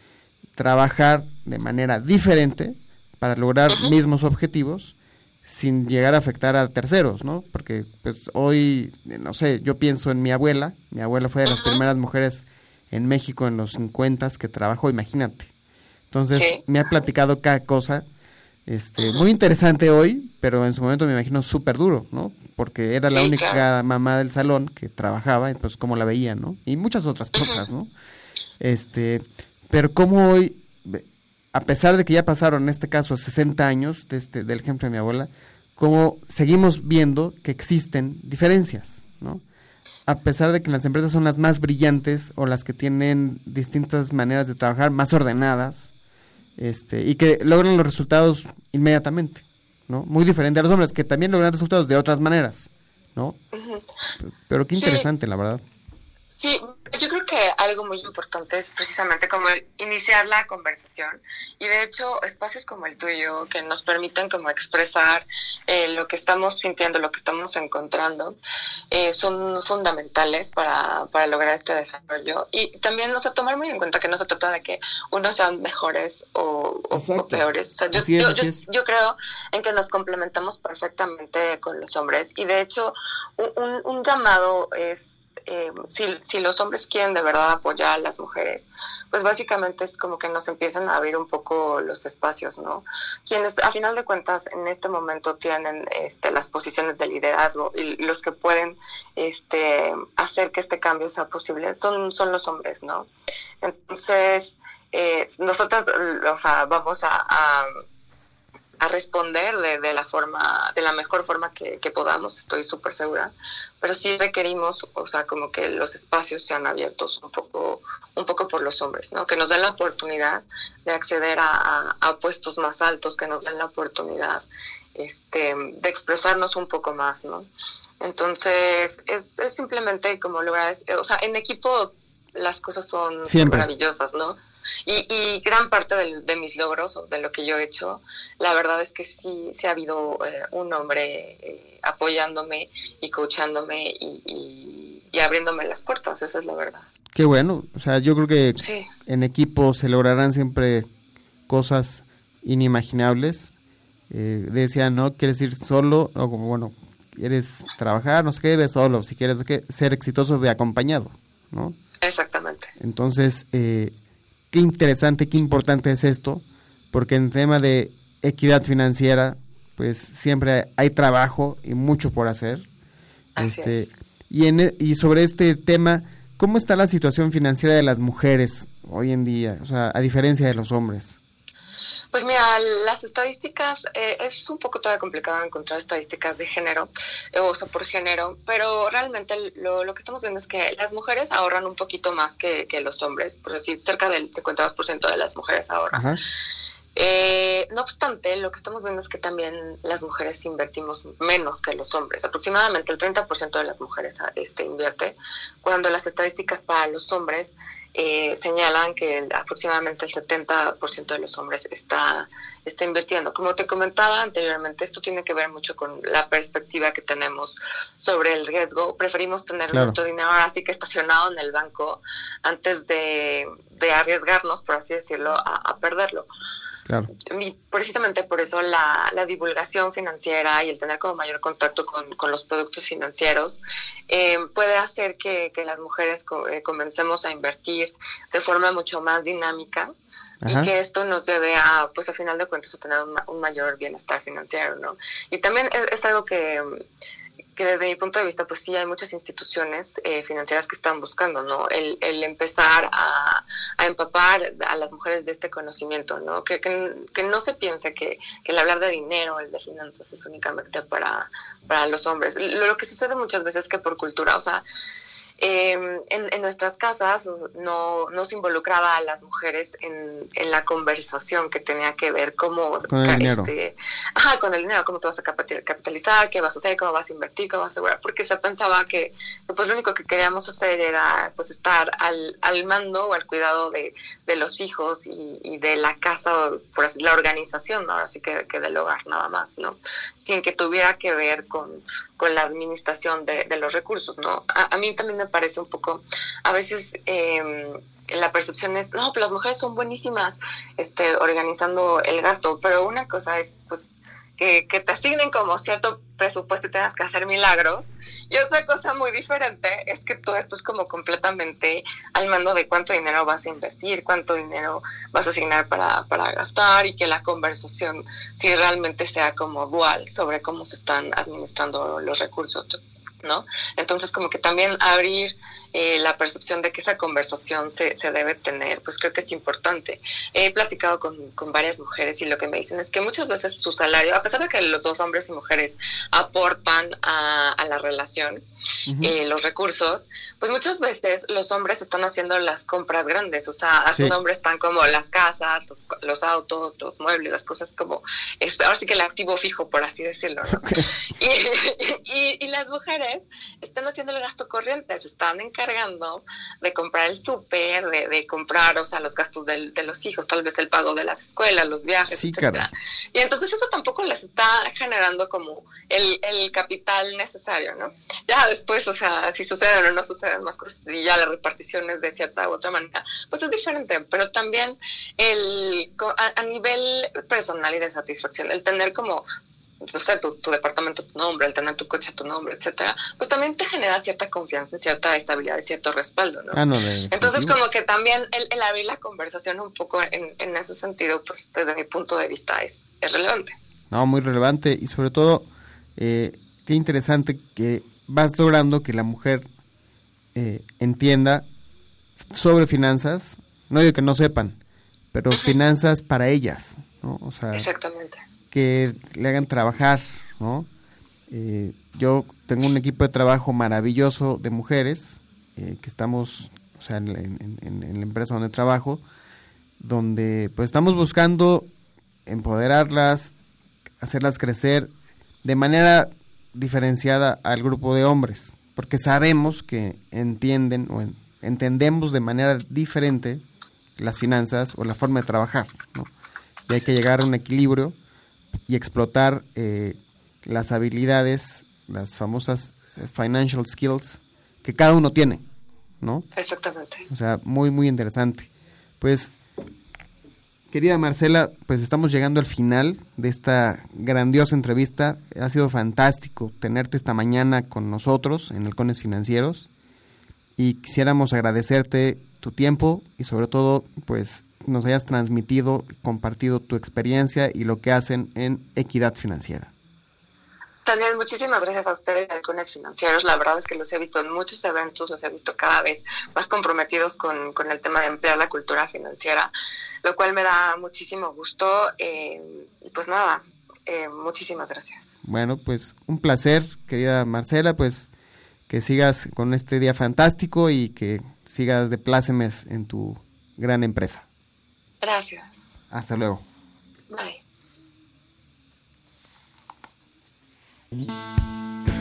S9: trabajar de manera diferente para lograr mismos objetivos sin llegar a afectar a terceros, ¿no? Porque pues hoy, no sé, yo pienso en mi abuela, mi abuela fue de las primeras mujeres en México en los 50 que trabajó, imagínate. Entonces, me ha platicado cada cosa, este, muy interesante hoy, pero en su momento me imagino súper duro, ¿no? Porque era la única mamá del salón que trabajaba, pues como la veía, ¿no? Y muchas otras cosas, ¿no? Este, pero como hoy a pesar de que ya pasaron en este caso 60 años de este, del ejemplo de mi abuela, como seguimos viendo que existen diferencias, ¿no? A pesar de que las empresas son las más brillantes o las que tienen distintas maneras de trabajar, más ordenadas, este, y que logran los resultados inmediatamente, ¿no? Muy diferente a los hombres, que también logran resultados de otras maneras, ¿no? Pero qué interesante, la verdad.
S10: Sí, yo creo que algo muy importante es precisamente como iniciar la conversación y de hecho espacios como el tuyo que nos permiten como expresar eh, lo que estamos sintiendo, lo que estamos encontrando, eh, son fundamentales para, para lograr este desarrollo y también, o sea, tomar muy en cuenta que no se trata de que unos sean mejores o, peores. O sea, yo, yo, yo, creo en que nos complementamos perfectamente con los hombres y de hecho un, un llamado es eh, si, si, los hombres quieren de verdad apoyar a las mujeres, pues básicamente es como que nos empiezan a abrir un poco los espacios, ¿no? Quienes a final de cuentas en este momento tienen este, las posiciones de liderazgo y los que pueden este, hacer que este cambio sea posible son, son los hombres, ¿no? Entonces, eh, nosotros, o sea, vamos a a responder de, de, la forma, de la mejor forma que, podamos, estoy súper segura, pero sí requerimos, o sea, como que los espacios sean abiertos un poco, un poco por los hombres, ¿no? Que nos den la oportunidad de acceder a, puestos más altos, que nos den la oportunidad, este, de expresarnos un poco más, ¿no? Entonces, es, es simplemente como lograr, o sea, en equipo las cosas son maravillosas, ¿no? Y, gran parte de, mis logros o de lo que yo he hecho, la verdad es que sí, se ha habido eh, un hombre eh, apoyándome y coachándome y, abriéndome las puertas, esa es la verdad.
S9: Qué bueno, o sea, yo creo que en equipo se lograrán siempre cosas inimaginables. Eh, decía, no quieres ir solo, o como, bueno, quieres trabajar, no sé qué, ve solo, si quieres ser exitoso, ve acompañado, ¿no?
S10: Exactamente.
S9: Entonces, eh, qué interesante, qué importante es esto, porque en tema de equidad financiera, pues siempre hay trabajo y mucho por hacer. este, y, en, e, y sobre este tema, ¿cómo está la situación financiera de las mujeres hoy en día? O sea, a diferencia de los hombres.
S10: Pues mira, las estadísticas, eh, es un poco todavía complicado encontrar estadísticas de género, eh, o sea, por género, pero realmente lo, lo, que estamos viendo es que las mujeres ahorran un poquito más que, que los hombres, por decir, cerca del 52% de las mujeres ahorran. Eh, no obstante, lo que estamos viendo es que también las mujeres invertimos menos que los hombres. Aproximadamente el 30% de las mujeres este, invierte, cuando las estadísticas para los hombres eh, señalan que aproximadamente el 70% de los hombres está, está invirtiendo. Como te comentaba anteriormente, esto tiene que ver mucho con la perspectiva que tenemos sobre el riesgo. Preferimos tener nuestro dinero ahora sí que estacionado en el banco antes de, arriesgarnos, por así decirlo, a perderlo. Y precisamente por eso la, divulgación financiera y el tener como mayor contacto con, los productos financieros eh, puede hacer que, las mujeres eh, comencemos a invertir de forma mucho más dinámica y que esto nos lleve a, pues a final de cuentas, a tener un, mayor bienestar financiero, ¿no? Y también es algo que que desde mi punto de vista, pues sí hay muchas instituciones eh, financieras que están buscando, ¿no? El, el empezar a, a, empapar a las mujeres de este conocimiento, ¿no? Que, que, no se piense que, que, el hablar de dinero, el de finanzas es únicamente para, para los hombres. Lo, lo que sucede muchas veces es que por cultura, o sea, eh, en, nuestras casas no, no se involucraba a las mujeres en, en la conversación que tenía que ver cómo...
S9: Con el dinero.
S10: Este, ajá, con el dinero, cómo te vas a capitalizar, qué vas a hacer, cómo vas a invertir, cómo vas a asegurar, porque se pensaba que pues lo único que queríamos hacer era pues estar al, al mando o al cuidado de, de los hijos y, y, de la casa, por así la organización, ¿no? así que, que del hogar nada más, ¿no? Sin que tuviera que ver con, con la administración de, de los recursos, ¿no? A, a mí también me parece un poco, a veces eh, la percepción es, no, pues las mujeres son buenísimas este, organizando el gasto, pero una cosa es, pues, que, te asignen como cierto presupuesto y tengas que hacer milagros. Y otra cosa muy diferente es que tú estás como completamente al mando de cuánto dinero vas a invertir, cuánto dinero vas a asignar para, para gastar y que la conversación si realmente sea como dual sobre cómo se están administrando los recursos. ¿No? Entonces, como que también abrir eh, la percepción de que esa conversación se, se debe tener, pues creo que es importante. He platicado con, con varias mujeres y lo que me dicen es que muchas veces su salario, a pesar de que los dos hombres y mujeres aportan a, a la relación, eh, los recursos, pues muchas veces los hombres están haciendo las compras grandes, o sea, a su nombre están como las casas, los, autos, los muebles, las cosas como, este, ahora sí que el activo fijo, por así decirlo, ¿no? Y, y, las mujeres están haciendo el gasto corriente, se están encargando de comprar el súper, de, de, comprar, o sea, los gastos de, de, los hijos, tal vez el pago de las escuelas, los viajes,
S9: sí,
S10: Y entonces eso tampoco les está generando como el, el capital necesario, ¿no? Ya después, o sea, si suceden o no suceden más cosas y ya la repartición es de cierta u otra manera, pues es diferente, pero también el a, nivel personal y de satisfacción, el tener como no sé, tu, departamento tu nombre, el tener tu coche a tu nombre, etcétera, pues también te genera cierta confianza, cierta estabilidad y cierto respaldo, ¿no?
S9: Ah,
S10: Entonces, como que también el, abrir la conversación un poco en, en, ese sentido, pues desde mi punto de vista es, es relevante.
S9: No, muy relevante y sobre todo, eh, qué interesante que vas logrando que la mujer eh, entienda sobre finanzas, no digo que no sepan, pero finanzas para ellas, ¿no? O sea,
S10: Exactamente.
S9: Que le hagan trabajar, ¿no? Eh, yo tengo un equipo de trabajo maravilloso de mujeres eh, que estamos, o sea, en, la empresa donde trabajo, donde pues estamos buscando empoderarlas, hacerlas crecer de manera diferenciada al grupo de hombres, porque sabemos que entienden o entendemos de manera diferente las finanzas o la forma de trabajar, Y hay que llegar a un equilibrio y explotar eh, las habilidades, las famosas eh, financial skills que cada uno tiene, ¿no?
S10: Exactamente.
S9: O sea, muy, muy interesante. Pues Querida Marcela, pues estamos llegando al final de esta grandiosa entrevista. Ha sido fantástico tenerte esta mañana con nosotros en Halcones Financieros y quisiéramos agradecerte tu tiempo y sobre todo pues nos hayas transmitido, compartido tu experiencia y lo que hacen en Equidad Financiera.
S10: Daniel, muchísimas gracias a ustedes, Halcones Financieros. La verdad es que los he visto en muchos eventos, los he visto cada vez más comprometidos con, con el tema de emplear la cultura financiera, lo cual me da muchísimo gusto. Eh, y pues nada, eh, muchísimas gracias.
S9: Bueno, pues un placer, querida Marcela, pues que sigas con este día fantástico y que sigas de plácemes en tu gran empresa.
S10: Gracias.
S9: Hasta luego.
S10: Bye.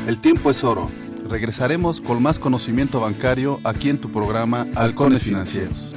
S11: El tiempo es oro. Regresaremos con más conocimiento bancario aquí en tu programa Halcones Financieros.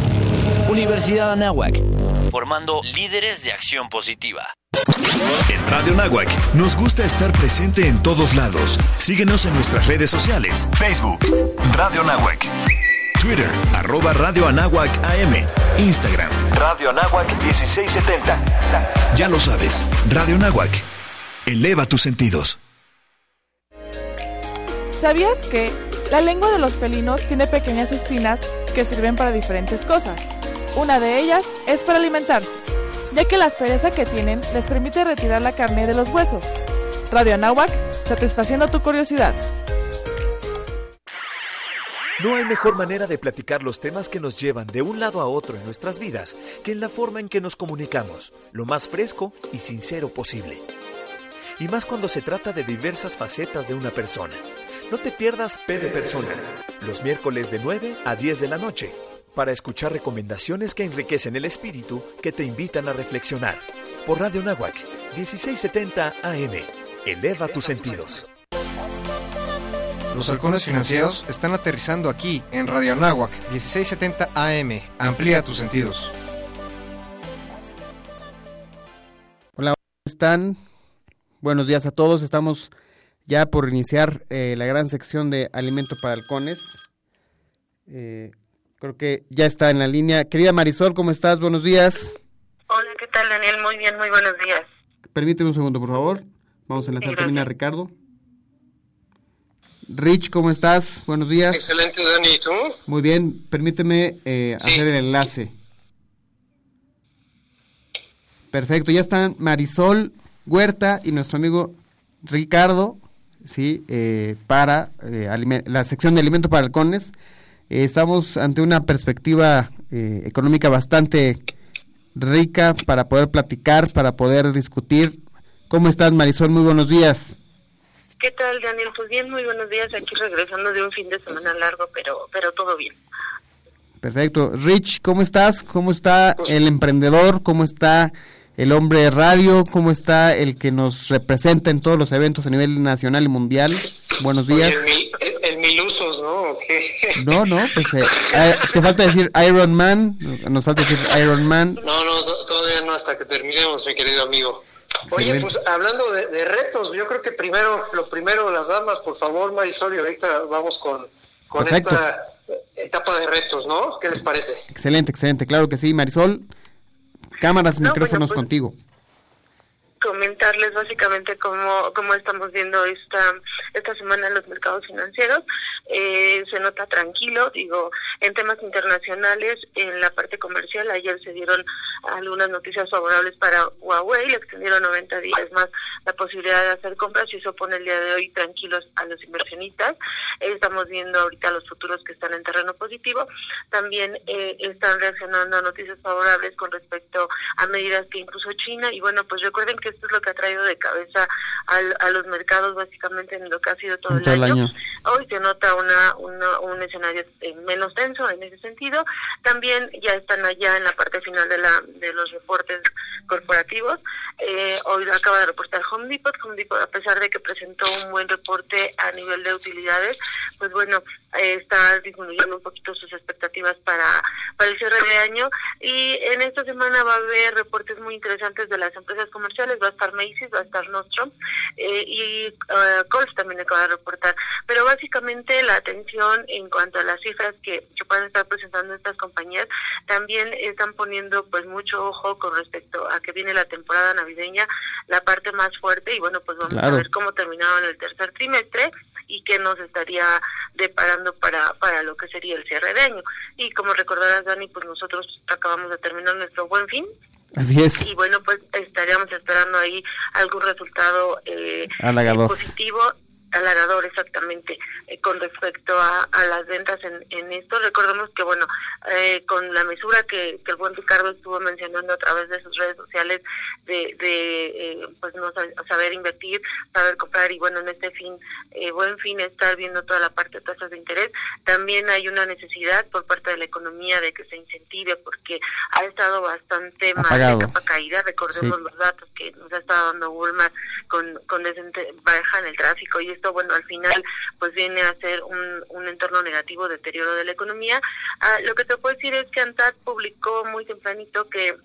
S18: Universidad Anáhuac, formando líderes de acción positiva.
S8: En Radio Nahuac nos gusta estar presente en todos lados. Síguenos en nuestras redes sociales. Facebook, Radio Nahuac. Twitter, arroba Radio Anáhuac AM. Instagram, Radio Anáhuac 1670. Ya lo sabes, Radio Nahuac. Eleva tus sentidos.
S19: ¿Sabías que la lengua de los felinos tiene pequeñas espinas que sirven para diferentes cosas? Una de ellas es para alimentarse ya que la aspereza que tienen les permite retirar la carne de los huesos. Radio Anáhuac, satisfaciendo tu curiosidad.
S13: No hay mejor manera de platicar los temas que nos llevan de un lado a otro en nuestras vidas que en la forma en que nos comunicamos, lo más fresco y sincero posible. Y más cuando se trata de diversas facetas de una persona. No te pierdas P de Persona, los miércoles de 9 a 10 de la noche, para escuchar recomendaciones que enriquecen el espíritu, que te invitan a reflexionar. Por Radio Nahuac, 1670 AM. Eleva tus sentidos.
S17: Los halcones financieros están aterrizando aquí en Radio Nahuac, 1670 AM. Amplía tus sentidos.
S9: Hola, ¿cómo están? Buenos días a todos. Estamos ya por iniciar eh, la gran sección de alimento para halcones. Eh, Creo que ya está en la línea. Querida Marisol, ¿cómo estás? Buenos días.
S20: Hola, ¿qué tal, Daniel? Muy bien, muy buenos días.
S9: Permíteme un segundo, por favor. Vamos a enlazar también a Ricardo. Rich, ¿cómo estás? Buenos días.
S21: Excelente, Dani. ¿Y tú?
S9: Muy bien. Permíteme eh, hacer el enlace. Perfecto. Ya están Marisol Huerta y nuestro amigo Ricardo, sí, eh, para eh, la sección de alimento para halcones. Eh, estamos ante una perspectiva eh, económica bastante rica para poder platicar, para poder discutir. ¿Cómo estás, Marisol? Muy buenos días.
S20: ¿Qué tal, Daniel? Pues bien, muy buenos días. Aquí regresando de un fin de semana largo, pero, pero todo bien.
S9: Perfecto. Rich, ¿cómo estás? ¿Cómo está el emprendedor? ¿Cómo está el hombre de radio? ¿Cómo está el que nos representa en todos los eventos a nivel nacional y mundial? Buenos días.
S21: El, Milusos, ¿no?
S9: No, no, pues eh, eh, te falta decir Iron Man, nos falta decir Iron Man.
S21: No, no, todavía no, hasta que terminemos, mi querido amigo. Oye, pues hablando de, retos, yo creo que primero, lo primero, las damas, por favor, Marisol, y ahorita vamos con, con esta etapa de retos, ¿no? ¿Qué les parece?
S9: Excelente, excelente, claro que sí, Marisol. Cámaras, micrófonos pues, contigo
S20: comentarles básicamente cómo, cómo estamos viendo esta esta semana en los mercados financieros. Eh, se nota tranquilo, digo, en temas internacionales, en la parte comercial, ayer se dieron algunas noticias favorables para Huawei, le extendieron 90 días más la posibilidad de hacer compras y eso pone el día de hoy tranquilos a los inversionistas. estamos viendo ahorita los futuros que están en terreno positivo. También eh, están reaccionando a noticias favorables con respecto a medidas que impuso China y bueno, pues recuerden que esto es lo que ha traído de cabeza a los mercados básicamente en lo que ha sido todo, el, año. Hoy se nota una, un escenario eh, menos tenso en ese sentido. También ya están allá en la parte final de, la, de los reportes corporativos. Eh, hoy acaba de reportar Home Depot. Home Depot, a pesar de que presentó un buen reporte a nivel de utilidades, pues bueno, eh, está disminuyendo un poquito sus expectativas para, para el cierre de año y en esta semana va a haber reportes muy interesantes de las empresas comerciales, va a estar Macy's, va a estar Nordstrom eh, y uh, Kohl's también acaba de reportar, pero básicamente la atención en cuanto a las cifras que, que pueden estar presentando estas compañías también están poniendo pues mucho ojo con respecto a que viene la temporada navideña, la parte más fuerte y bueno pues vamos a ver cómo terminaron el tercer trimestre y qué nos estaría deparando para, para lo que sería el cierre de año. Y como recordarás, Dani, pues nosotros acabamos de terminar nuestro buen fin.
S9: Así es.
S20: Y bueno, pues estaríamos esperando ahí algún resultado eh, positivo halagador exactamente eh, con respecto a, las ventas en, en, esto. Recordemos que, bueno, eh, con la mesura que, el buen Ricardo estuvo mencionando a través de sus redes sociales de, de eh, pues no saber invertir, saber comprar y bueno, en este fin, buen fin, estar viendo toda la parte de tasas de interés, también hay una necesidad por parte de la economía de que se incentive porque ha estado bastante mal de capa caída. Recordemos los datos que nos ha estado dando Walmart con, con baja en el tráfico y bueno, al final pues viene a ser un, entorno negativo, deterioro de la economía. Ah, lo que te puedo decir es que ANTAD publicó muy tempranito que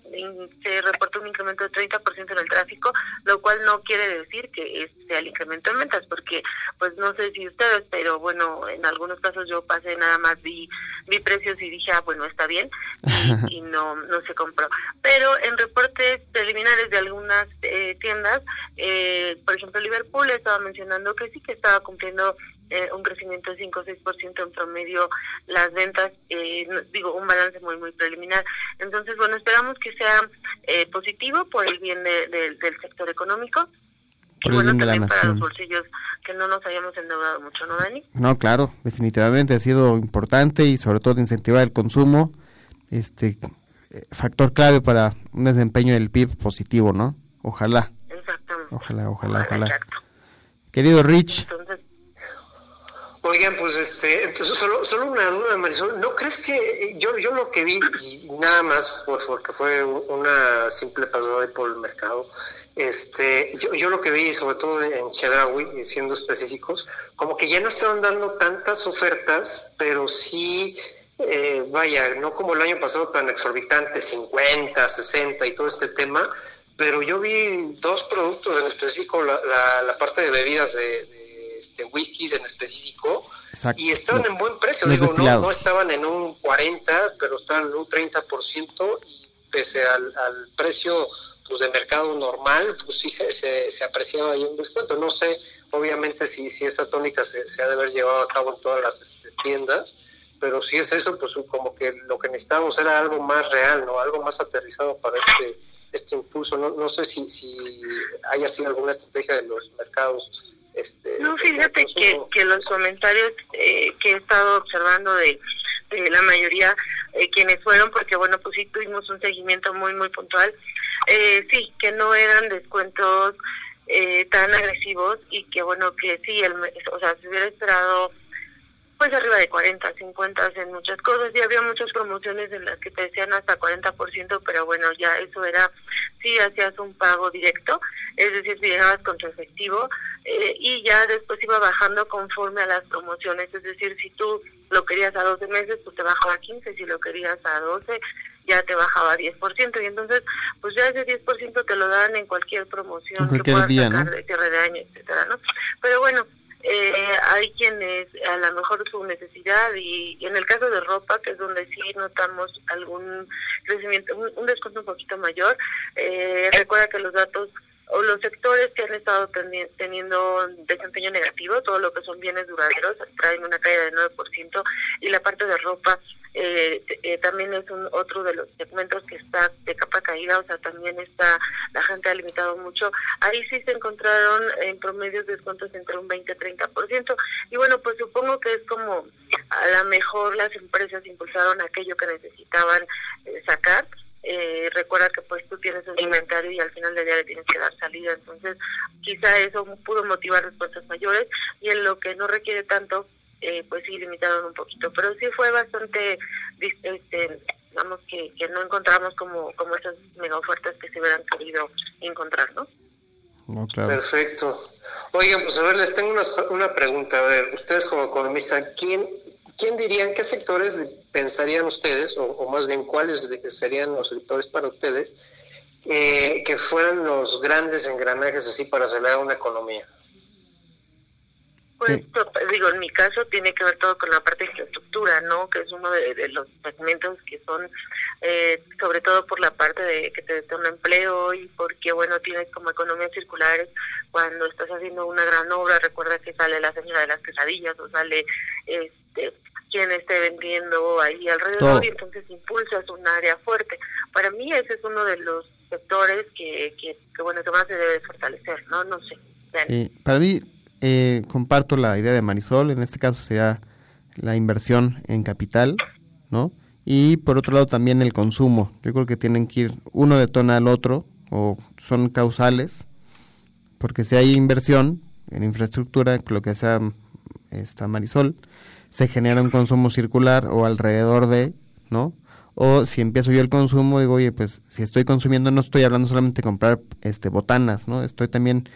S20: se reportó un incremento de 30% en el tráfico, lo cual no quiere decir que sea el incremento en ventas, porque pues no sé si ustedes, pero bueno, en algunos casos yo pasé nada más, vi, vi precios y dije, ah, bueno, está bien, y, no, no se compró. Pero en reportes preliminares de algunas eh, tiendas, eh, por ejemplo, Liverpool estaba mencionando que sí que estaba cumpliendo eh, un crecimiento de 5 o 6% en promedio las ventas, eh, digo, un balance muy, muy preliminar. Entonces, bueno, esperamos que sea eh, positivo por el bien del sector económico.
S9: Por y bueno,
S20: también para los bolsillos, que no nos hayamos endeudado mucho, ¿no, Dani?
S9: No, claro, definitivamente ha sido importante y sobre todo incentivar el consumo, este factor clave para un desempeño del PIB positivo, ¿no? Ojalá.
S20: Exactamente.
S9: Ojalá, ojalá, ojalá. Querido Rich.
S21: Oigan, pues este, pues, solo, solo una duda, Marisol. ¿No crees que yo, yo lo que vi, y nada más pues, porque fue una simple pasada por el mercado, este, yo, yo lo que vi, sobre todo en Chedraui, siendo específicos, como que ya no estaban dando tantas ofertas, pero sí, eh, vaya, no como el año pasado tan exorbitante, 50, 60 y todo este tema, pero yo vi dos productos en específico, la, la, parte de bebidas de, de este, whiskies en específico, y estaban en buen precio, digo, no, no, estaban en un 40, pero estaban en un 30% y pese al, al precio pues, de mercado normal, pues sí se, se, apreciaba ahí un descuento. No sé, obviamente, si, si esa tónica se, se ha de haber llevado a cabo en todas las este, tiendas, pero si es eso, pues como que lo que necesitábamos era algo más real, ¿no? Algo más aterrizado para este este impulso. No, no sé si, si haya sido alguna estrategia de los mercados. Este,
S20: no, fíjate que, que los comentarios eh, que he estado observando de, la mayoría eh, quienes fueron, porque bueno, pues sí tuvimos un seguimiento muy, muy puntual, eh, sí, que no eran descuentos eh, tan agresivos y que bueno, que sí, el, o sea, se hubiera esperado pues arriba de 40, 50 en muchas cosas. Y había muchas promociones en las que te decían hasta 40%, pero bueno, ya eso era si hacías un pago directo, es decir, si llegabas con tu efectivo eh, y ya después iba bajando conforme a las promociones, es decir, si tú lo querías a 12 meses, pues te bajaba a 15, si lo querías a 12, ya te bajaba a 10%, y entonces, pues ya ese 10% te lo dan en cualquier promoción
S9: que puedas sacar
S20: de cierre de año, etcétera, ¿no? Pero bueno, eh, hay quienes a lo mejor su necesidad y, en el caso de ropa, que es donde sí notamos algún crecimiento, un, descuento un poquito mayor, eh, recuerda que los datos o los sectores que han estado teniendo desempeño negativo, todo lo que son bienes duraderos, traen una caída del 9% y la parte de ropa eh, eh, también es un otro de los segmentos que está de capa caída, o sea, también está, la gente ha limitado mucho. Ahí sí se encontraron en promedios descuentos entre un 20 y 30%. Y bueno, pues supongo que es como a lo mejor las empresas impulsaron aquello que necesitaban eh, sacar. Eh, recuerda que pues tú tienes un inventario y al final del día le tienes que dar salida, entonces quizá eso pudo motivar respuestas mayores y en lo que no requiere tanto eh, pues sí limitaron un poquito, pero sí fue bastante, este, digamos que, que no encontramos como, como esas mega ofertas que se hubieran querido encontrar, ¿no?
S21: Perfecto. Oigan, pues a ver, les tengo una, una pregunta. A ver, ustedes como economistas, ¿quién, ¿quién dirían, qué sectores pensarían ustedes, o, más bien cuáles serían los sectores para ustedes, eh, que fueran los grandes engranajes así para acelerar una economía?
S20: Pues digo, en mi caso tiene que ver todo con la parte de infraestructura, ¿no? Que es uno de, los segmentos que son, eh, sobre todo por la parte de que te da un empleo y porque, bueno, tienes como economías circulares cuando estás haciendo una gran obra, recuerda que sale la señora de las quesadillas o sale este quien esté vendiendo ahí alrededor y entonces impulsas un área fuerte. Para mí ese es uno de los sectores que, que, bueno, que más se debe fortalecer, ¿no? No sé.
S9: Sí, para mí eh, comparto la idea de Marisol, en este caso sería la inversión en capital, ¿no? Y por otro lado también el consumo. Yo creo que tienen que ir, uno detona al otro, o son causales, porque si hay inversión en infraestructura, lo que sea esta Marisol, se genera un consumo circular o alrededor de, ¿no? O si empiezo yo el consumo, digo, oye, pues si estoy consumiendo no estoy hablando solamente de comprar este botanas, ¿no? Estoy también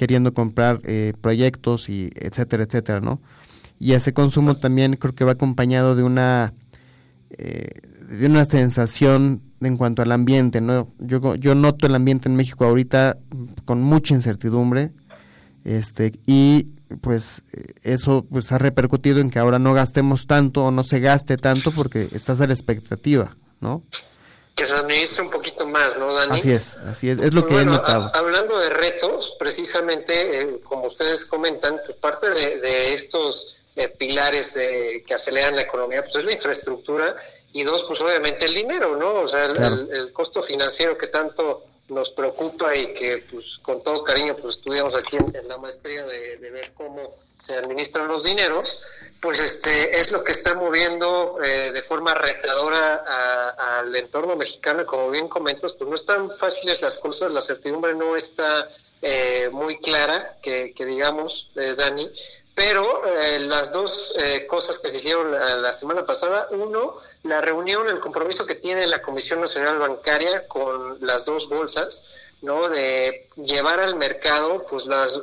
S9: queriendo comprar eh, proyectos y etcétera, etcétera, ¿no? Y ese consumo también creo que va acompañado de una eh, de una sensación en cuanto al ambiente, ¿no? Yo, yo noto el ambiente en México ahorita con mucha incertidumbre, este, y pues eso pues ha repercutido en que ahora no gastemos tanto o no se gaste tanto porque estás a la expectativa, ¿no?
S21: Que se administre un poquito más, ¿no, Dani?
S9: Así es, así es, es lo que he notado.
S21: hablando de retos, precisamente, eh, como ustedes comentan, pues parte de, estos eh, pilares que aceleran la economía, pues es la infraestructura y dos, pues obviamente el dinero, ¿no? O sea, el, costo financiero que tanto nos preocupa y que, pues, con todo cariño, pues estudiamos aquí en, la maestría de, de ver cómo se administran los dineros pues este es lo que está moviendo eh, de forma retadora al entorno mexicano como bien comentas, pues no están fáciles las cosas, la certidumbre no está eh, muy clara, que, digamos, eh, Dani, pero las dos cosas que se hicieron la, semana pasada, uno, la reunión, el compromiso que tiene la Comisión Nacional Bancaria con las dos bolsas, ¿no? De llevar al mercado, pues las,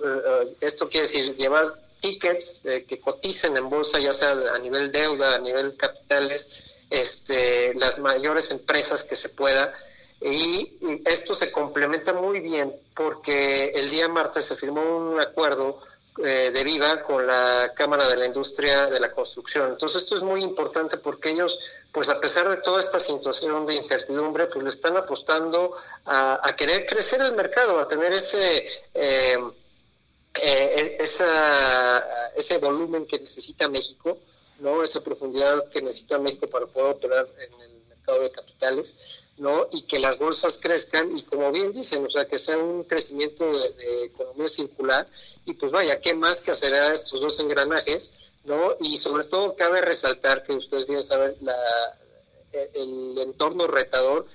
S21: esto quiere decir, llevar tickets eh, que coticen en bolsa, ya sea a nivel deuda, a nivel capitales, este, las mayores empresas que se pueda. Y, esto se complementa muy bien porque el día martes se firmó un acuerdo eh, de Viva con la Cámara de la Industria de la Construcción. Entonces esto es muy importante porque ellos, pues a pesar de toda esta situación de incertidumbre, pues le están apostando a, querer crecer el mercado, a tener ese... Eh, eh, esa, ese volumen que necesita México, no esa profundidad que necesita México para poder operar en el mercado de capitales, ¿no? y que las bolsas crezcan y como bien dicen, o sea, que sea un crecimiento de, economía circular y pues vaya, ¿qué más que acelerar estos dos engranajes? ¿no? Y sobre todo cabe resaltar que ustedes bien saben la, el entorno retador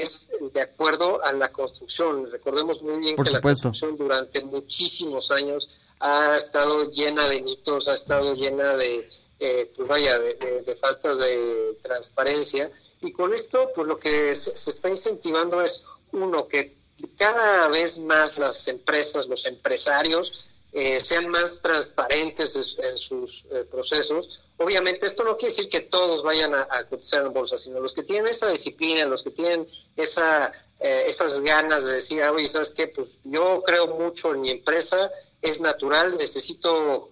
S21: es de acuerdo a la construcción. Recordemos muy bien que la construcción durante muchísimos años ha estado llena de mitos, ha estado llena de, eh, pues vaya, de, de, faltas de transparencia. Y con esto, pues lo que se, está incentivando es, uno, que cada vez más las empresas, los empresarios, eh, sean más transparentes en, sus eh, procesos. Obviamente esto no quiere decir que todos vayan a, cotizar en bolsa, sino los que tienen esa disciplina, los que tienen esa, eh, esas ganas de decir, ah, oye, ¿sabes qué? Pues yo creo mucho en mi empresa, es natural, necesito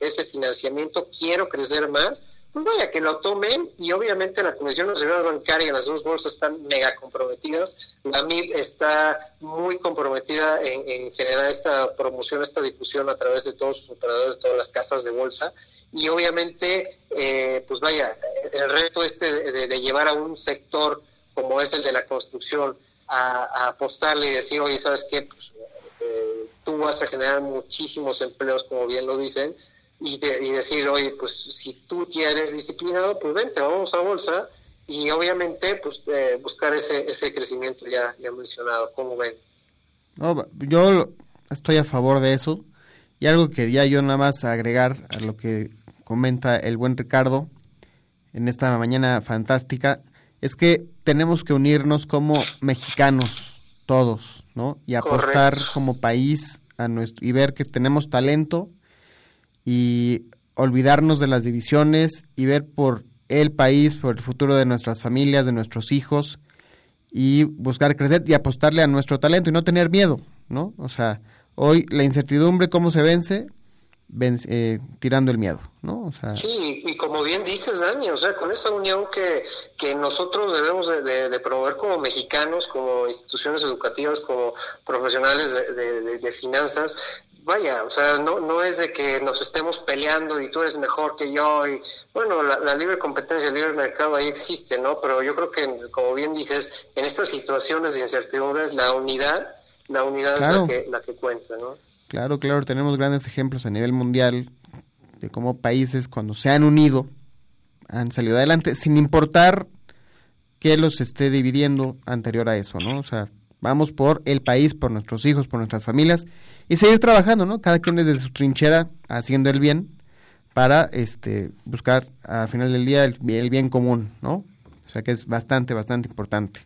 S21: ese financiamiento, quiero crecer más pues vaya, que lo tomen y obviamente la Comisión Nacional Bancaria y las dos bolsas están mega comprometidas. La MIB está muy comprometida en, generar esta promoción, esta difusión a través de todos sus operadores, de todas las casas de bolsa. Y obviamente, eh, pues vaya, el reto este de, llevar a un sector como es el de la construcción a, apostarle y decir, oye, ¿sabes qué? Pues, eh, tú vas a generar muchísimos empleos, como bien lo dicen y, decir, oye, pues si tú ya eres disciplinado, pues vente, vamos a bolsa y obviamente pues eh, buscar ese, ese crecimiento ya, ya mencionado, ¿cómo ven?
S9: No, yo estoy a favor de eso y algo que quería yo nada más agregar a lo que comenta el buen Ricardo en esta mañana fantástica es que tenemos que unirnos como mexicanos todos, ¿no? Y aportar como país a nuestro y ver que tenemos talento y olvidarnos de las divisiones y ver por el país, por el futuro de nuestras familias, de nuestros hijos y buscar crecer y apostarle a nuestro talento y no tener miedo, ¿no? O sea, hoy la incertidumbre, ¿cómo se vence? eh, tirando el miedo, ¿no?
S21: sí, y como bien dices, Dani, o sea, con esa unión que, que nosotros debemos de, promover como mexicanos, como instituciones educativas, como profesionales de, de, finanzas, vaya, o sea, no, no es de que nos estemos peleando y tú eres mejor que yo y bueno, la, libre competencia, el libre mercado ahí existe, ¿no? Pero yo creo que, como bien dices, en estas situaciones de incertidumbre, la unidad, la unidad es la que, la que cuenta, ¿no?
S9: Claro, claro, tenemos grandes ejemplos a nivel mundial de cómo países cuando se han unido han salido adelante sin importar que los esté dividiendo anterior a eso, ¿no? O sea, vamos por el país, por nuestros hijos, por nuestras familias y seguir trabajando, ¿no? Cada quien desde su trinchera haciendo el bien para este buscar al final del día el, el bien común, ¿no? O sea que es bastante, bastante importante.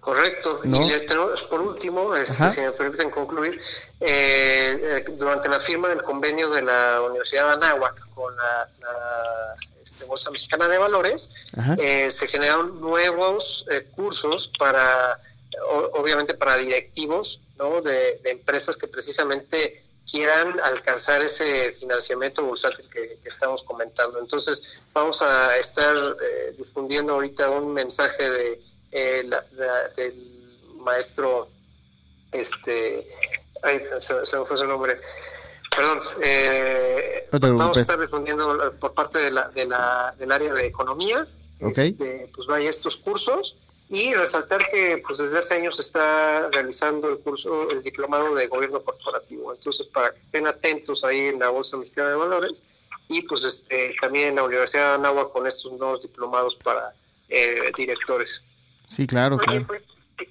S21: Correcto. Y les tenemos, por último, este, si me permiten concluir, eh, eh, durante la firma del convenio de la Universidad de Anáhuac con la, este, Bolsa Mexicana de Valores, eh, se generaron nuevos cursos para, obviamente, para directivos ¿no? de, empresas que precisamente quieran alcanzar ese financiamiento bursátil que, estamos comentando. Entonces, vamos a estar difundiendo ahorita un mensaje de eh, del maestro, este, ay, se, me fue su nombre, perdón, eh, vamos a estar respondiendo por parte de la, de la, del área de economía, este, pues vaya estos cursos y resaltar que pues desde hace años se está realizando el curso, el diplomado de gobierno corporativo, entonces para que estén atentos ahí en la Bolsa Mexicana de Valores y pues este también en la Universidad de Anáhuac con estos nuevos diplomados para eh, directores.
S9: Sí, claro, claro.
S20: Pues,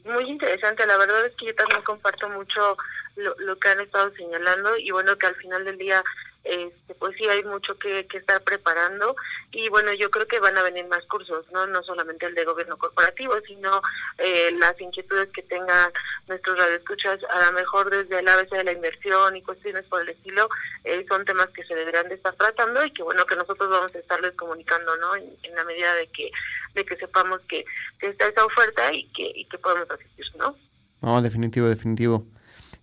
S20: muy interesante, la verdad es que yo también comparto mucho lo, lo que han estado señalando y bueno que al final del día este, pues sí hay mucho que, estar preparando y bueno yo creo que van a venir más cursos no no solamente el de gobierno corporativo sino eh, las inquietudes que tengan nuestros radioescuchas a lo mejor desde el ABC de la inversión y cuestiones por el estilo eh, son temas que se deberán de estar tratando y que bueno que nosotros vamos a estarles comunicando no en, la medida de que de que sepamos que, está esa oferta y que y que podemos asistir no
S9: no definitivo definitivo.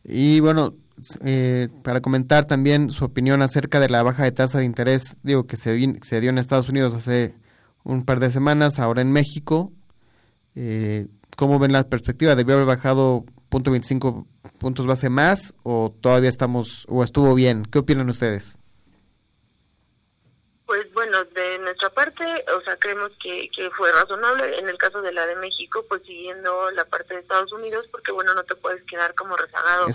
S9: Y bueno eh, para comentar también su opinión acerca de la baja de tasa de interés, digo que se, dio en Estados Unidos hace un par de semanas, ahora en México. Eh, ¿Cómo ven la perspectiva? ¿Debió haber bajado punto 25 puntos base más o todavía estamos o estuvo bien? ¿Qué opinan ustedes?
S20: Pues bueno, de nuestra parte, o sea, creemos que, que fue razonable. En el caso de la de México, pues siguiendo la parte de Estados Unidos, porque bueno, no te puedes quedar como rezagado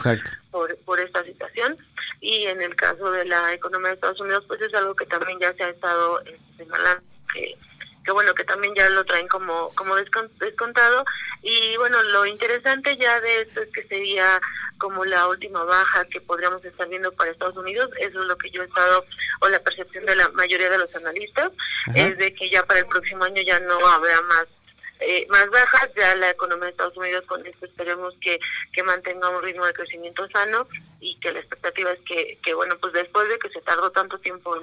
S20: por, por esta situación. Y en el caso de la economía de Estados Unidos, pues es algo que también ya se ha estado este, señalando, que que bueno, que también ya lo traen como, como descontado. Y bueno, lo interesante ya de esto es que sería como la última baja que podríamos estar viendo para Estados Unidos. Eso es lo que yo he estado, o la percepción de la mayoría de los analistas, es de que ya para el próximo año ya no habrá más eh, más bajas, ya la economía de Estados Unidos con esto esperemos que, que mantenga un ritmo de crecimiento sano y que la expectativa es que, que bueno, pues después de que se tardó tanto tiempo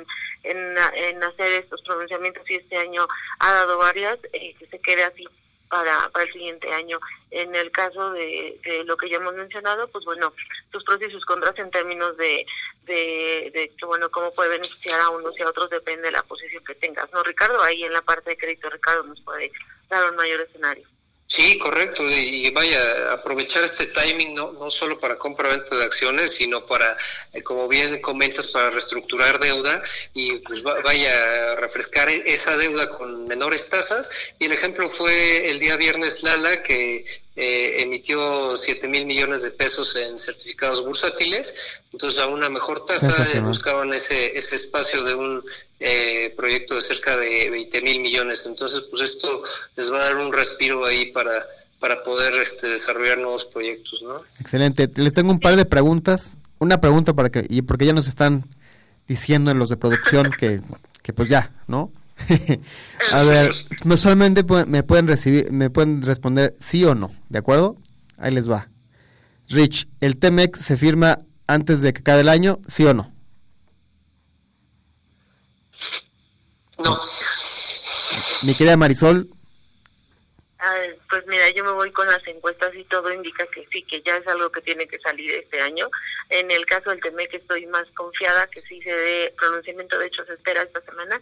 S20: en, en, hacer estos pronunciamientos y este año ha dado varias, eh, que se quede así para, para el siguiente año. En el caso de, de, lo que ya hemos mencionado, pues bueno, sus pros y sus contras en términos de, de, bueno, cómo puede beneficiar a unos y a otros depende de la posición que tengas. ¿No, Ricardo? Ahí en la parte de crédito, Ricardo nos puede dar un mayor escenario.
S21: Sí, correcto. Y vaya, aprovechar este timing no, no solo para compra-venta de acciones, sino para, eh, como bien comentas, para reestructurar deuda y pues, vaya, refrescar e-, esa deuda con menores tasas. Y el ejemplo fue el día viernes Lala, que eh, emitió 7 mil millones de pesos en certificados bursátiles. Entonces, a una mejor tasa eh, buscaban ese, ese espacio de un eh, proyecto de cerca de 20 mil millones. Entonces, pues esto les va a dar un respiro ahí para, para poder este, desarrollar nuevos proyectos, ¿no?
S9: Excelente. Les tengo un par de preguntas. Una pregunta para que, y porque ya nos están diciendo en los de producción que, que pues ya, ¿no? a ver, no solamente me pueden recibir, me pueden responder sí o no, ¿de acuerdo? Ahí les va. Rich, ¿el Temex se firma antes de que acabe el año, sí o no?
S21: No.
S9: Mi querida Marisol.
S20: pues mira, yo me voy con las encuestas y todo indica que sí, que ya es algo que tiene que salir este año. En el caso del TEMEC estoy más confiada que sí se dé pronunciamiento, de hecho se espera esta semana.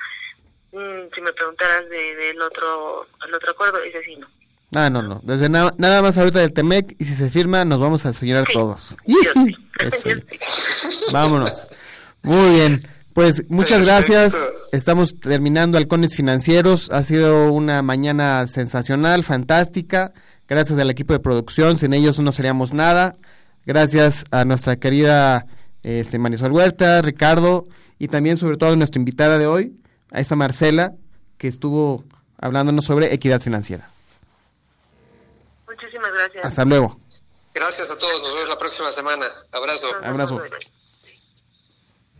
S20: Mm, si me preguntaras del otro, el otro acuerdo, ese sí no.
S9: Ah, no, no. Desde nada más ahorita del Temec y si se firma nos vamos a soñar todos. Vámonos. Muy bien. Pues muchas gracias. Estamos terminando Halcones Financieros. Ha sido una mañana sensacional, fantástica. Gracias al equipo de producción. Sin ellos no seríamos nada. Gracias a nuestra querida este, Marisol Huerta, Ricardo y también sobre todo a nuestra invitada de hoy, a esta Marcela, que estuvo hablándonos sobre equidad financiera.
S20: Muchísimas gracias.
S9: Hasta luego.
S21: Gracias a todos, nos vemos la próxima semana. Abrazo.
S9: Abrazo.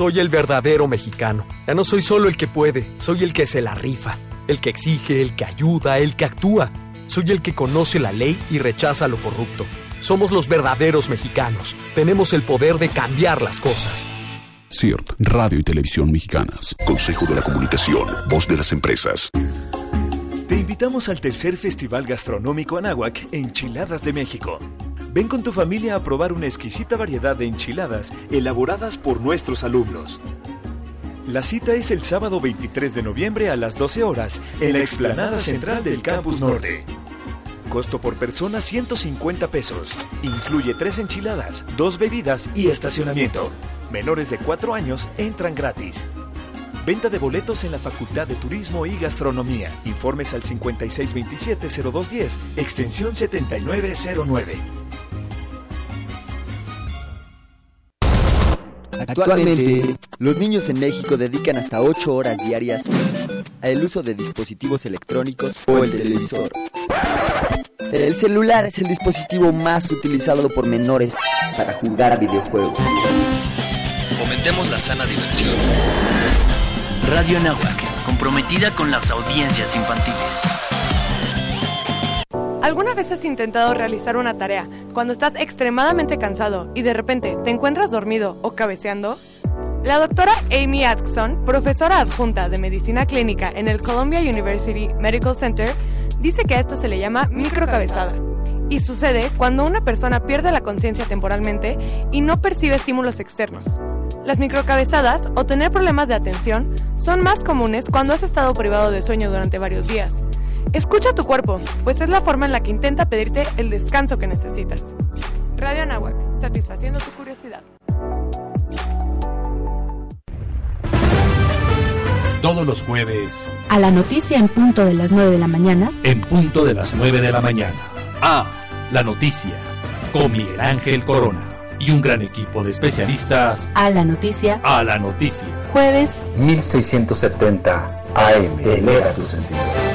S22: Soy el verdadero mexicano. Ya no soy solo el que puede, soy el que se la rifa, el que exige, el que ayuda, el que actúa. Soy el que conoce la ley y rechaza lo corrupto. Somos los verdaderos mexicanos. Tenemos el poder de cambiar las cosas.
S23: CIRT, Radio y Televisión Mexicanas.
S24: Consejo de la Comunicación, Voz de las Empresas.
S13: Te invitamos al tercer Festival Gastronómico Anáhuac, Enchiladas de México. Ven con tu familia a probar una exquisita variedad de enchiladas elaboradas por nuestros alumnos. La cita es el sábado 23 de noviembre a las 12 horas en la explanada central del Campus Norte. Costo por persona 150 pesos. Incluye tres enchiladas, dos bebidas y estacionamiento. Menores de 4 años entran gratis. Venta de boletos en la Facultad de Turismo y Gastronomía. Informes al 5627-0210, extensión 7909.
S25: Actualmente, los niños en México dedican hasta 8 horas diarias al uso de dispositivos electrónicos o el televisor. El celular es el dispositivo más utilizado por menores para jugar videojuegos.
S26: Fomentemos la sana diversión.
S1: Radio Nahuac, comprometida con las audiencias infantiles.
S3: ¿Alguna vez has intentado realizar una tarea cuando estás extremadamente cansado y de repente te encuentras dormido o cabeceando? La doctora Amy Atkinson, profesora adjunta de medicina clínica en el Columbia University Medical Center, dice que a esto se le llama microcabezada y sucede cuando una persona pierde la conciencia temporalmente y no percibe estímulos externos. Las microcabezadas o tener problemas de atención son más comunes cuando has estado privado de sueño durante varios días Escucha tu cuerpo, pues es la forma en la que intenta pedirte el descanso que necesitas. Radio Anáhuac, satisfaciendo tu curiosidad.
S27: Todos los jueves.
S28: A la noticia en punto de las 9 de la mañana.
S27: En punto de las 9 de la mañana. A la noticia. Con Miguel Ángel Corona. Y un gran equipo de especialistas.
S28: A la noticia.
S27: A la noticia.
S28: Jueves.
S27: 1670 AM. Eleva tus sentidos.